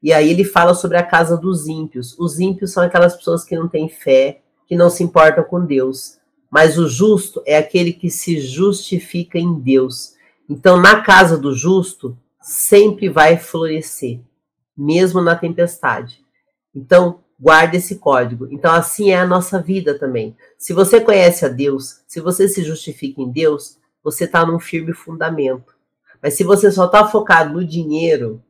E aí ele fala sobre a casa dos ímpios. Os ímpios são aquelas pessoas que não têm fé, que não se importam com Deus. Mas o justo é aquele que se justifica em Deus. Então, na casa do justo, sempre vai florescer, mesmo na tempestade. Então, guarde esse código. Então, assim é a nossa vida também. Se você conhece a Deus, se você se justifica em Deus, você está num firme fundamento. Mas se você só está focado no dinheiro,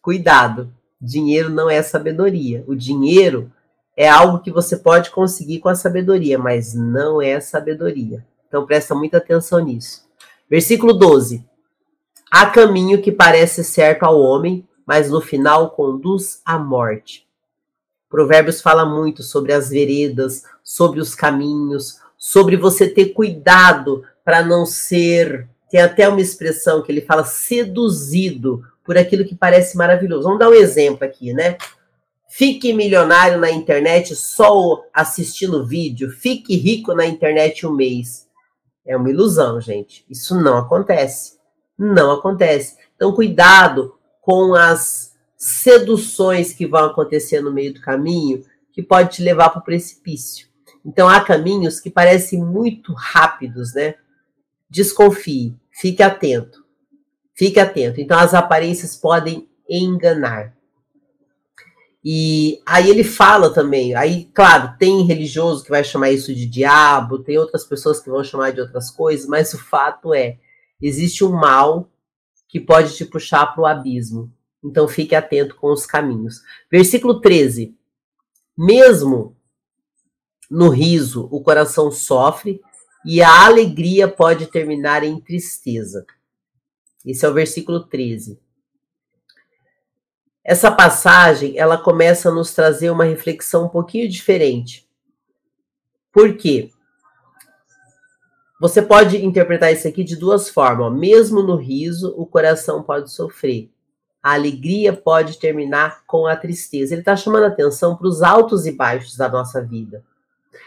cuidado. Dinheiro não é sabedoria. O dinheiro é algo que você pode conseguir com a sabedoria, mas não é sabedoria. Então presta muita atenção nisso. Versículo 12. Há caminho que parece certo ao homem, mas no final conduz à morte. Provérbios fala muito sobre as veredas, sobre os caminhos, sobre você ter cuidado para não ser. Tem até uma expressão que ele fala seduzido por aquilo que parece maravilhoso. Vamos dar um exemplo aqui, né? Fique milionário na internet só assistindo vídeo. Fique rico na internet um mês. É uma ilusão, gente. Isso não acontece. Não acontece. Então, cuidado com as seduções que vão acontecer no meio do caminho, que pode te levar para o precipício. Então, há caminhos que parecem muito rápidos, né? Desconfie, fique atento. Fique atento. Então, as aparências podem enganar. E aí ele fala também, aí, claro, tem religioso que vai chamar isso de diabo, tem outras pessoas que vão chamar de outras coisas, mas o fato é, existe um mal que pode te puxar para o abismo. Então fique atento com os caminhos. Versículo 13. Mesmo no riso o coração sofre e a alegria pode terminar em tristeza. Esse é o versículo 13. Essa passagem, ela começa a nos trazer uma reflexão um pouquinho diferente. Por quê? Você pode interpretar isso aqui de duas formas. Mesmo no riso, o coração pode sofrer. A alegria pode terminar com a tristeza. Ele está chamando atenção para os altos e baixos da nossa vida.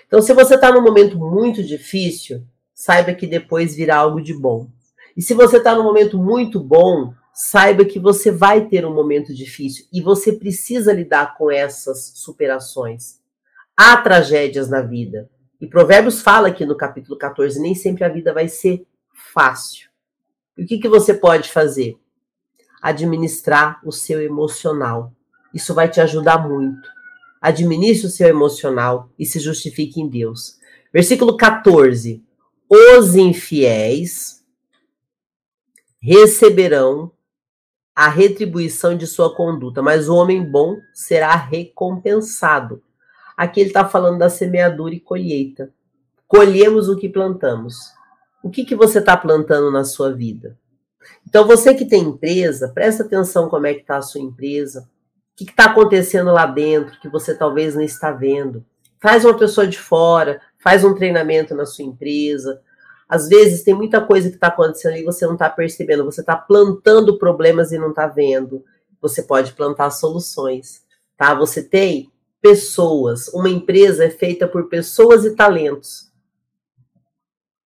Então, se você está num momento muito difícil, saiba que depois virá algo de bom. E se você está num momento muito bom, saiba que você vai ter um momento difícil e você precisa lidar com essas superações. Há tragédias na vida. E Provérbios fala aqui no capítulo 14: nem sempre a vida vai ser fácil. E o que, que você pode fazer? Administrar o seu emocional. Isso vai te ajudar muito. Administre o seu emocional e se justifique em Deus. Versículo 14: Os infiéis receberão a retribuição de sua conduta, mas o homem bom será recompensado. Aqui ele está falando da semeadura e colheita. Colhemos o que plantamos. O que, que você está plantando na sua vida? Então, você que tem empresa, presta atenção como é que está a sua empresa. O que está acontecendo lá dentro que você talvez não está vendo. Faz uma pessoa de fora, faz um treinamento na sua empresa, às vezes tem muita coisa que está acontecendo e você não está percebendo, você está plantando problemas e não está vendo. Você pode plantar soluções, tá? Você tem pessoas, uma empresa é feita por pessoas e talentos.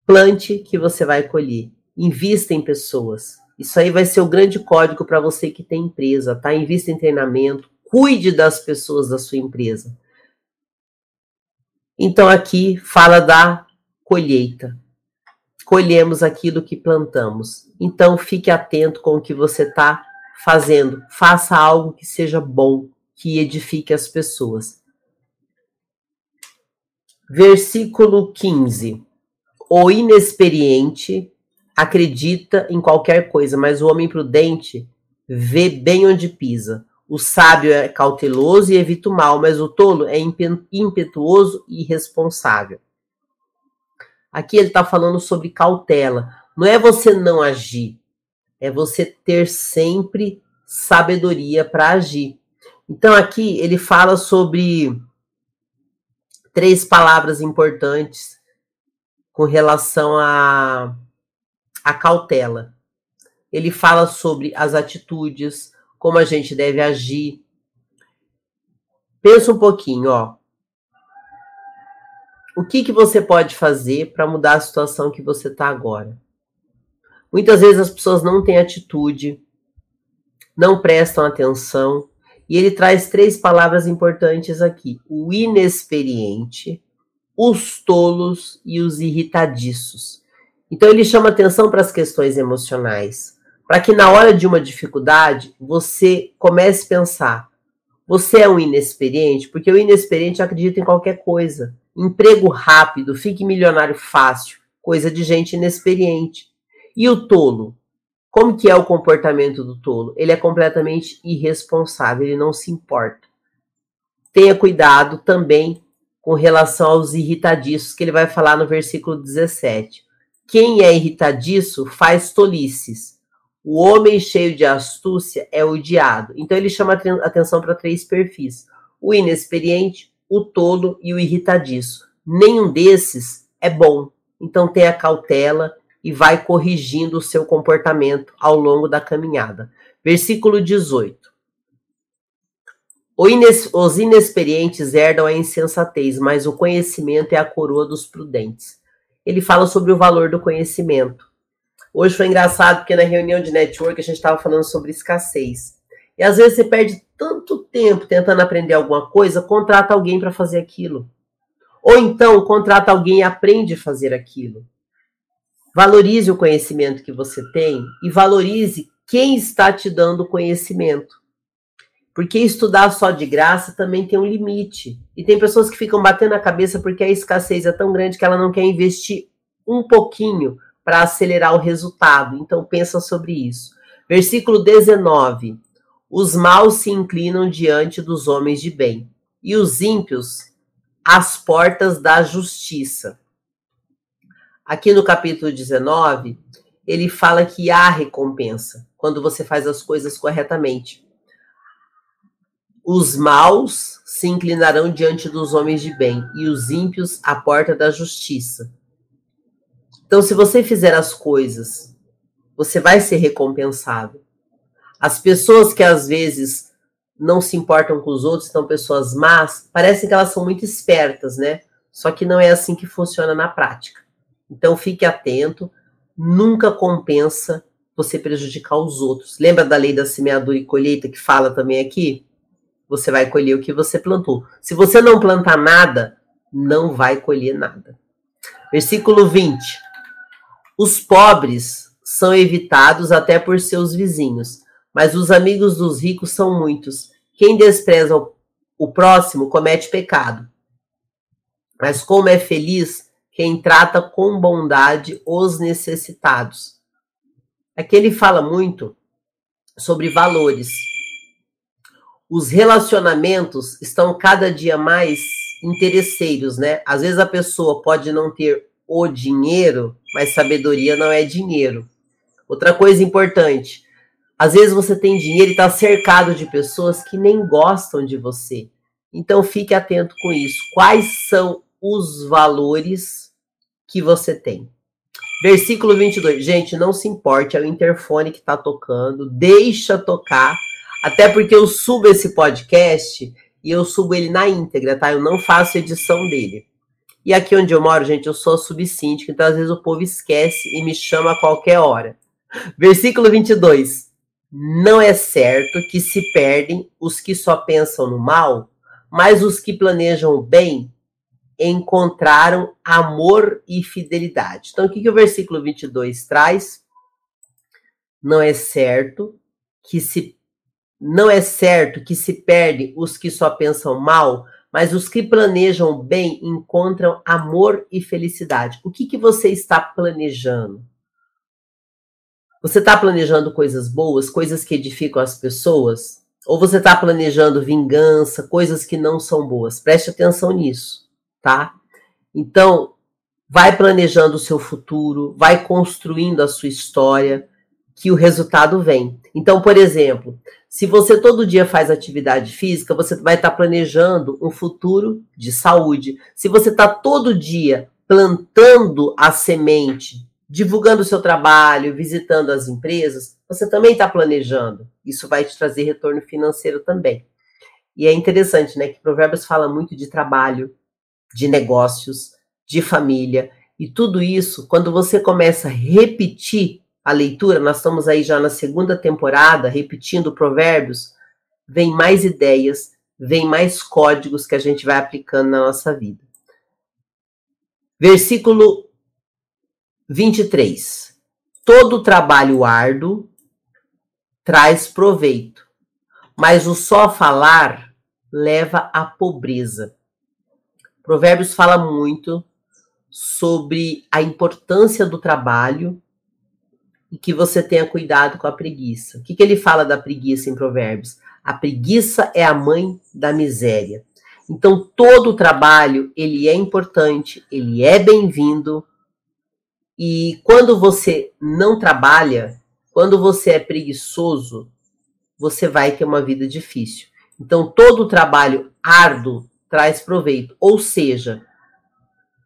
Plante que você vai colher. Invista em pessoas. Isso aí vai ser o grande código para você que tem empresa, tá? Invista em treinamento, cuide das pessoas da sua empresa. Então aqui fala da colheita colhemos aquilo que plantamos. Então fique atento com o que você está fazendo. Faça algo que seja bom, que edifique as pessoas. Versículo 15. O inexperiente acredita em qualquer coisa, mas o homem prudente vê bem onde pisa. O sábio é cauteloso e evita o mal, mas o tolo é impetuoso e irresponsável. Aqui ele está falando sobre cautela. Não é você não agir, é você ter sempre sabedoria para agir. Então aqui ele fala sobre três palavras importantes com relação a, a cautela. Ele fala sobre as atitudes, como a gente deve agir. Pensa um pouquinho, ó o que, que você pode fazer para mudar a situação que você está agora? Muitas vezes as pessoas não têm atitude, não prestam atenção, e ele traz três palavras importantes aqui: o inexperiente, os tolos e os irritadiços. Então ele chama atenção para as questões emocionais, para que na hora de uma dificuldade você comece a pensar: você é um inexperiente, porque o inexperiente acredita em qualquer coisa emprego rápido, fique milionário fácil, coisa de gente inexperiente. E o tolo? Como que é o comportamento do tolo? Ele é completamente irresponsável, ele não se importa. Tenha cuidado também com relação aos irritadiços, que ele vai falar no versículo 17. Quem é irritadiço faz tolices. O homem cheio de astúcia é odiado. Então ele chama atenção para três perfis: o inexperiente, o tolo e o irritadiço. Nenhum desses é bom. Então tenha cautela e vai corrigindo o seu comportamento ao longo da caminhada. Versículo 18. Os inexperientes herdam a insensatez, mas o conhecimento é a coroa dos prudentes. Ele fala sobre o valor do conhecimento. Hoje foi engraçado porque na reunião de network a gente estava falando sobre escassez. E às vezes você perde tanto tempo tentando aprender alguma coisa, contrata alguém para fazer aquilo. Ou então contrata alguém e aprende a fazer aquilo. Valorize o conhecimento que você tem e valorize quem está te dando conhecimento. Porque estudar só de graça também tem um limite. E tem pessoas que ficam batendo a cabeça porque a escassez é tão grande que ela não quer investir um pouquinho para acelerar o resultado. Então pensa sobre isso. Versículo 19. Os maus se inclinam diante dos homens de bem, e os ímpios às portas da justiça. Aqui no capítulo 19, ele fala que há recompensa quando você faz as coisas corretamente. Os maus se inclinarão diante dos homens de bem, e os ímpios à porta da justiça. Então, se você fizer as coisas, você vai ser recompensado. As pessoas que às vezes não se importam com os outros, são pessoas más, parecem que elas são muito espertas, né? Só que não é assim que funciona na prática. Então, fique atento, nunca compensa você prejudicar os outros. Lembra da lei da semeadura e colheita que fala também aqui? você vai colher o que você plantou. Se você não plantar nada, não vai colher nada. Versículo 20. Os pobres são evitados até por seus vizinhos, mas os amigos dos ricos são muitos. Quem despreza o próximo comete pecado. Mas como é feliz quem trata com bondade os necessitados. Aqui ele fala muito sobre valores os relacionamentos estão cada dia mais interesseiros, né? Às vezes a pessoa pode não ter o dinheiro, mas sabedoria não é dinheiro. Outra coisa importante, às vezes você tem dinheiro e está cercado de pessoas que nem gostam de você. Então fique atento com isso. Quais são os valores que você tem? Versículo 22. Gente, não se importe, é o interfone que está tocando, deixa tocar até porque eu subo esse podcast e eu subo ele na íntegra, tá? Eu não faço edição dele. E aqui onde eu moro, gente, eu sou subsíndico, então às vezes o povo esquece e me chama a qualquer hora. Versículo 22. Não é certo que se perdem os que só pensam no mal, mas os que planejam o bem encontraram amor e fidelidade. Então, o que, que o versículo 22 traz? Não é certo que se não é certo que se perde os que só pensam mal, mas os que planejam bem encontram amor e felicidade. O que, que você está planejando? Você está planejando coisas boas, coisas que edificam as pessoas? Ou você está planejando vingança, coisas que não são boas? Preste atenção nisso, tá? Então, vai planejando o seu futuro, vai construindo a sua história, que o resultado vem. Então, por exemplo, se você todo dia faz atividade física, você vai estar planejando um futuro de saúde. Se você está todo dia plantando a semente, divulgando o seu trabalho, visitando as empresas, você também está planejando. Isso vai te trazer retorno financeiro também. E é interessante, né, que Provérbios fala muito de trabalho, de negócios, de família, e tudo isso, quando você começa a repetir a leitura, nós estamos aí já na segunda temporada, repetindo provérbios, vem mais ideias, vem mais códigos que a gente vai aplicando na nossa vida. Versículo 23. Todo trabalho árduo traz proveito, mas o só falar leva à pobreza. Provérbios fala muito sobre a importância do trabalho e que você tenha cuidado com a preguiça. O que, que ele fala da preguiça em Provérbios? A preguiça é a mãe da miséria. Então, todo o trabalho, ele é importante, ele é bem-vindo. E quando você não trabalha, quando você é preguiçoso, você vai ter uma vida difícil. Então, todo trabalho árduo traz proveito. Ou seja,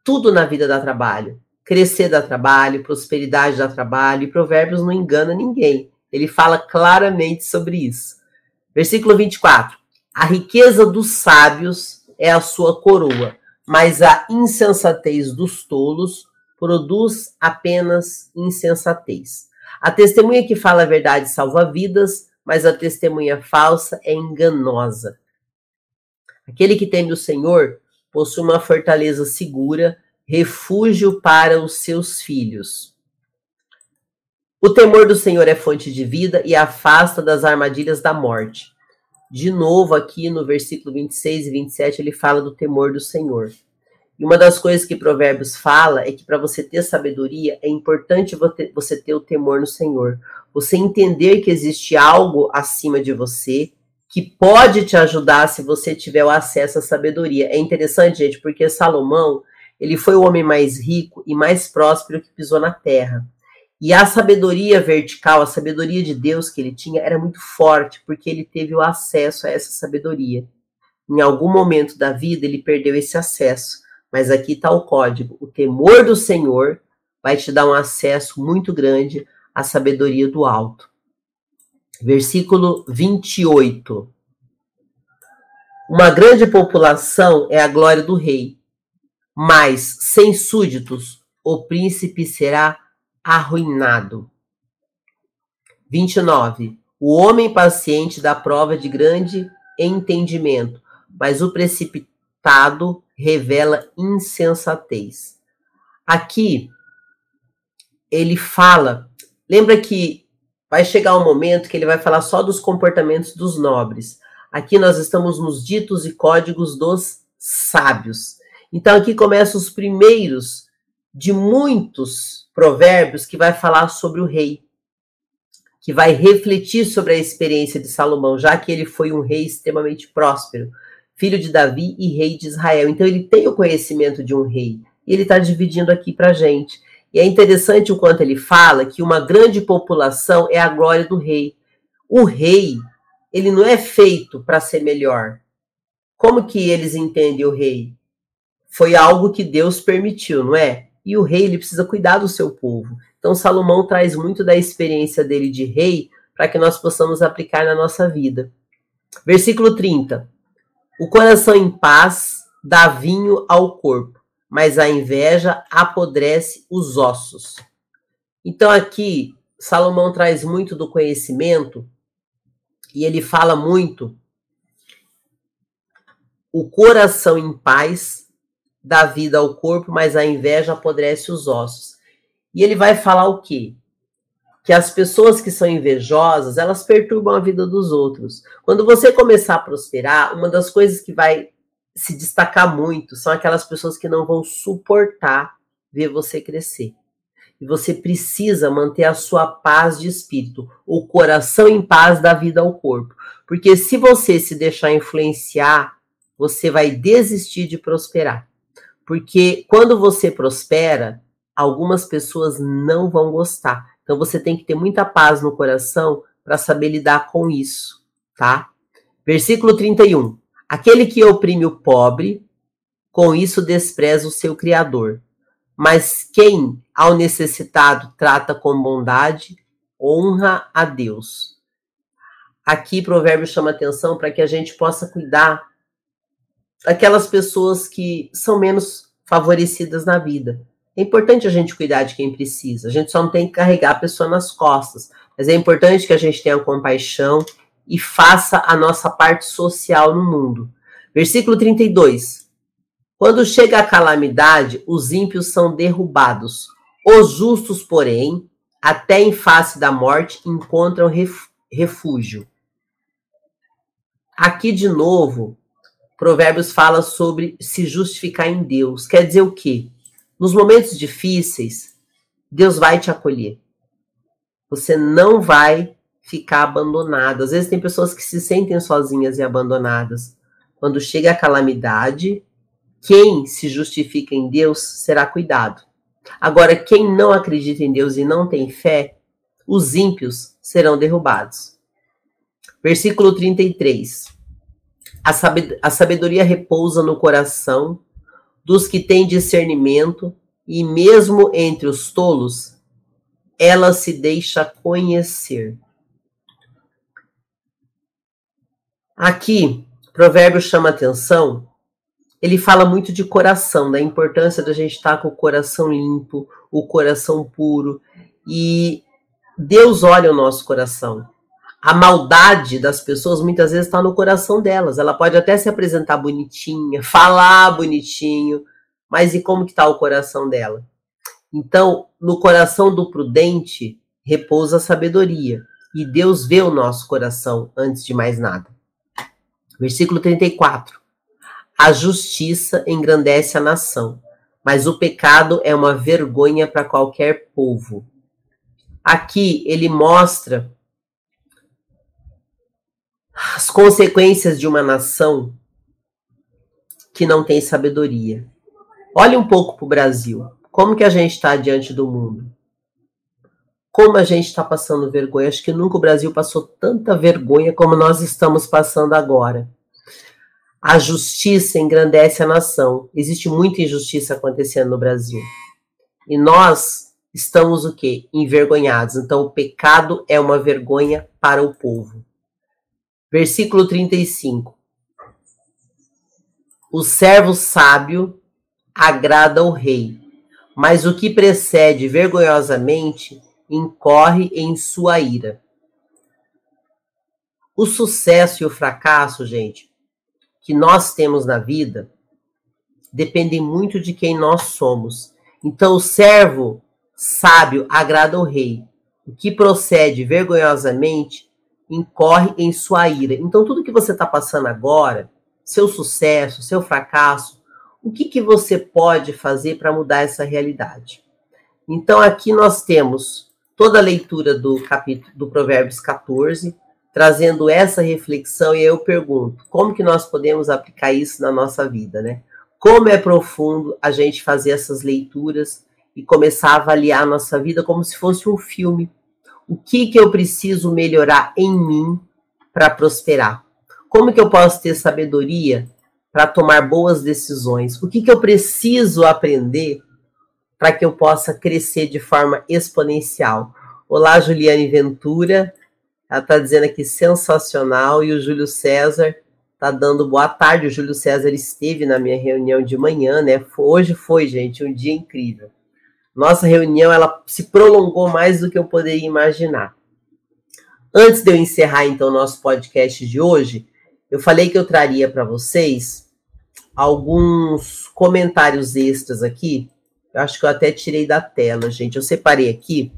tudo na vida dá trabalho. Crescer dá trabalho, prosperidade dá trabalho, e Provérbios não engana ninguém. Ele fala claramente sobre isso. Versículo 24. A riqueza dos sábios é a sua coroa, mas a insensatez dos tolos produz apenas insensatez. A testemunha que fala a verdade salva vidas, mas a testemunha falsa é enganosa. Aquele que teme o Senhor possui uma fortaleza segura, refúgio para os seus filhos. O temor do Senhor é fonte de vida e afasta das armadilhas da morte. De novo, aqui no versículo 26 e 27, ele fala do temor do Senhor. E uma das coisas que Provérbios fala é que para você ter sabedoria, é importante você ter o temor no Senhor. Você entender que existe algo acima de você que pode te ajudar se você tiver o acesso à sabedoria. É interessante, gente, porque Salomão, ele foi o homem mais rico e mais próspero que pisou na terra. E a sabedoria vertical, a sabedoria de Deus que ele tinha, era muito forte, porque ele teve o acesso a essa sabedoria. Em algum momento da vida, ele perdeu esse acesso. Mas aqui está o código: o temor do Senhor vai te dar um acesso muito grande à sabedoria do alto. Versículo 28. Uma grande população é a glória do rei, mas sem súditos o príncipe será arruinado. 29. O homem paciente dá prova de grande entendimento, mas o precipitado revela insensatez. Aqui ele fala, lembra que vai chegar um momento que ele vai falar só dos comportamentos dos nobres. Aqui nós estamos nos ditos e códigos dos sábios. Então aqui começam os primeiros de muitos provérbios que vai falar sobre o rei, que vai refletir sobre a experiência de Salomão, já que ele foi um rei extremamente próspero filho de Davi e rei de Israel. Então ele tem o conhecimento de um rei. E ele está dividindo aqui para gente. E é interessante o quanto ele fala que uma grande população é a glória do rei. O rei, ele não é feito para ser melhor. Como que eles entendem o rei? Foi algo que Deus permitiu, não é? E o rei ele precisa cuidar do seu povo. Então Salomão traz muito da experiência dele de rei para que nós possamos aplicar na nossa vida. Versículo 30. O coração em paz dá vinho ao corpo, mas a inveja apodrece os ossos. Então aqui Salomão traz muito do conhecimento e ele fala muito o coração em paz dá vida ao corpo, mas a inveja apodrece os ossos. E ele vai falar o quê? Que as pessoas que são invejosas, elas perturbam a vida dos outros. Quando você começar a prosperar, uma das coisas que vai se destacar muito são aquelas pessoas que não vão suportar ver você crescer. E você precisa manter a sua paz de espírito, o coração em paz da vida ao corpo. Porque se você se deixar influenciar, você vai desistir de prosperar. Porque quando você prospera, algumas pessoas não vão gostar. Então você tem que ter muita paz no coração para saber lidar com isso, tá? Versículo 31. Aquele que oprime o pobre, com isso despreza o seu criador. Mas quem ao necessitado trata com bondade, honra a Deus. Aqui provérbio chama atenção para que a gente possa cuidar daquelas pessoas que são menos favorecidas na vida. É importante a gente cuidar de quem precisa. A gente só não tem que carregar a pessoa nas costas. Mas é importante que a gente tenha compaixão e faça a nossa parte social no mundo. Versículo 32. Quando chega a calamidade, os ímpios são derrubados. Os justos, porém, até em face da morte, encontram refúgio. Aqui de novo, Provérbios fala sobre se justificar em Deus. Quer dizer o quê? Nos momentos difíceis, Deus vai te acolher. Você não vai ficar abandonado. Às vezes tem pessoas que se sentem sozinhas e abandonadas. Quando chega a calamidade, quem se justifica em Deus será cuidado. Agora, quem não acredita em Deus e não tem fé, os ímpios serão derrubados. Versículo 33. A sabedoria repousa no coração dos que têm discernimento, e mesmo entre os tolos, ela se deixa conhecer. Aqui, o provérbio chama atenção, ele fala muito de coração, da importância da gente estar com o coração limpo, o coração puro. E Deus olha o nosso coração. A maldade das pessoas muitas vezes está no coração delas. Ela pode até se apresentar bonitinha, falar bonitinho, mas e como que está o coração dela? Então, no coração do prudente repousa a sabedoria, e Deus vê o nosso coração antes de mais nada. Versículo 34. A justiça engrandece a nação, mas o pecado é uma vergonha para qualquer povo. Aqui ele mostra as consequências de uma nação que não tem sabedoria. Olhe um pouco para o Brasil. Como que a gente está diante do mundo? Como a gente está passando vergonha? Acho que nunca o Brasil passou tanta vergonha como nós estamos passando agora. A justiça engrandece a nação. Existe muita injustiça acontecendo no Brasil. E nós estamos o quê? Envergonhados. Então o pecado é uma vergonha para o povo. Versículo 35. O servo sábio agrada o rei, mas o que precede vergonhosamente incorre em sua ira. O sucesso e o fracasso, gente, que nós temos na vida dependem muito de quem nós somos. Então, o servo sábio agrada o rei. O que procede vergonhosamente incorre em sua ira. Então, tudo que você está passando agora, seu sucesso, seu fracasso, o que, que você pode fazer para mudar essa realidade? Então, aqui nós temos toda a leitura do capítulo do Provérbios 14, trazendo essa reflexão, e eu pergunto: como que nós podemos aplicar isso na nossa vida, né? Como é profundo a gente fazer essas leituras e começar a avaliar a nossa vida como se fosse um filme. O que que eu preciso melhorar em mim para prosperar? Como que eu posso ter sabedoria para tomar boas decisões? O que, que eu preciso aprender para que eu possa crescer de forma exponencial? Olá, Juliane Ventura. Ela está dizendo aqui sensacional. E o Júlio César está dando boa tarde. O Júlio César esteve na minha reunião de manhã, né? Hoje foi, gente, um dia incrível. Nossa reunião ela se prolongou mais do que eu poderia imaginar. Antes de eu encerrar então nosso podcast de hoje, eu falei que eu traria para vocês alguns comentários extras aqui. Eu acho que eu até tirei da tela, gente. Eu separei aqui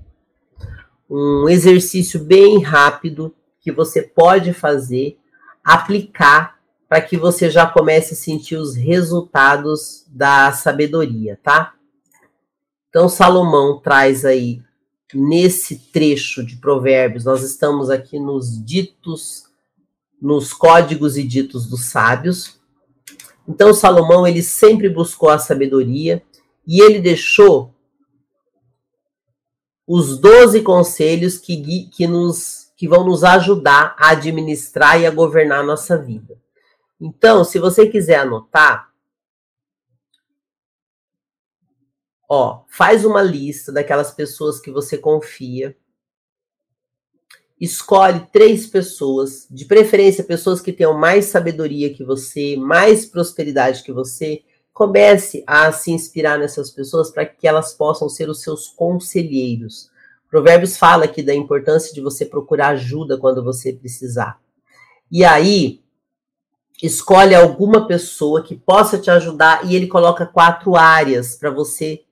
um exercício bem rápido que você pode fazer, aplicar para que você já comece a sentir os resultados da sabedoria, tá? Então Salomão traz aí nesse trecho de Provérbios, nós estamos aqui nos ditos nos códigos e ditos dos sábios. Então Salomão ele sempre buscou a sabedoria e ele deixou os doze conselhos que, que, nos, que vão nos ajudar a administrar e a governar a nossa vida. Então, se você quiser anotar, ó, faz uma lista daquelas pessoas que você confia, escolhe três pessoas, de preferência pessoas que tenham mais sabedoria que você, mais prosperidade que você. Comece a se inspirar nessas pessoas para que elas possam ser os seus conselheiros. Provérbios fala aqui da importância de você procurar ajuda quando você precisar. E aí, escolhe alguma pessoa que possa te ajudar e ele coloca quatro áreas para você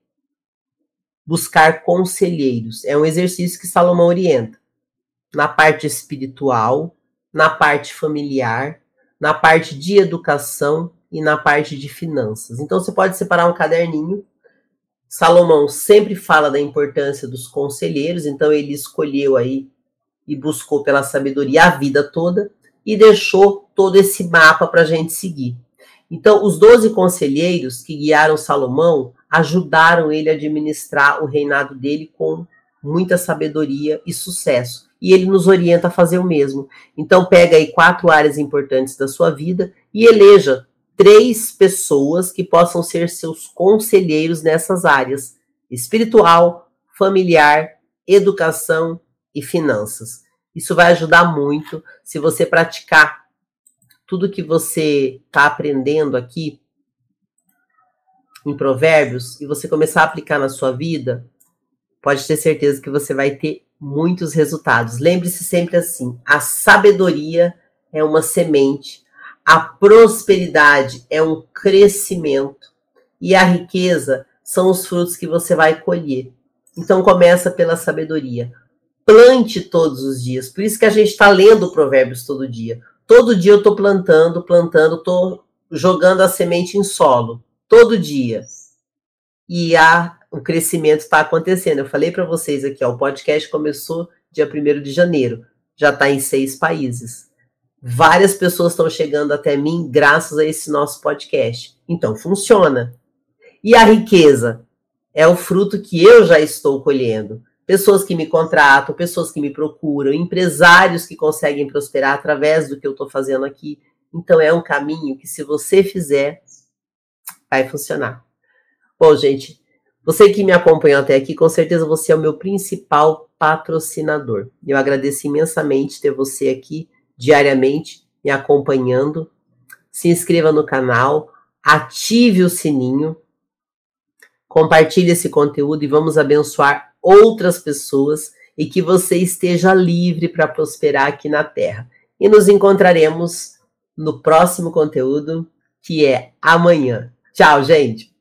buscar conselheiros. É um exercício que Salomão orienta na parte espiritual, na parte familiar, na parte de educação e na parte de finanças. Então você pode separar um caderninho. Salomão sempre fala da importância dos conselheiros, então ele escolheu aí e buscou pela sabedoria a vida toda e deixou todo esse mapa para a gente seguir. Então, os doze conselheiros que guiaram Salomão ajudaram ele a administrar o reinado dele com muita sabedoria e sucesso e ele nos orienta a fazer o mesmo. Então, pega aí quatro áreas importantes da sua vida e eleja três pessoas que possam ser seus conselheiros nessas áreas: espiritual, familiar, educação e finanças. Isso vai ajudar muito se você praticar tudo que você está aprendendo aqui em Provérbios e você começar a aplicar na sua vida, pode ter certeza que você vai ter muitos resultados. Lembre-se sempre assim: a sabedoria é uma semente, a prosperidade é um crescimento e a riqueza são os frutos que você vai colher. Então começa pela sabedoria. Plante todos os dias. Por isso que a gente está lendo Provérbios todo dia. Todo dia eu estou plantando, plantando, estou jogando a semente em solo. Todo dia. E a, o crescimento está acontecendo. Eu falei para vocês aqui, ó, o podcast começou dia 1 de janeiro. Já está em seis países. Várias pessoas estão chegando até mim graças a esse nosso podcast. Então, funciona. E a riqueza é o fruto que eu já estou colhendo. Pessoas que me contratam, pessoas que me procuram, empresários que conseguem prosperar através do que eu estou fazendo aqui. Então, é um caminho que, se você fizer, vai funcionar. Bom, gente, você que me acompanhou até aqui, com certeza você é o meu principal patrocinador. Eu agradeço imensamente ter você aqui diariamente me acompanhando. Se inscreva no canal, ative o sininho, compartilhe esse conteúdo e vamos abençoar outras pessoas e que você esteja livre para prosperar aqui na Terra. E nos encontraremos no próximo conteúdo, que é amanhã. Tchau, gente!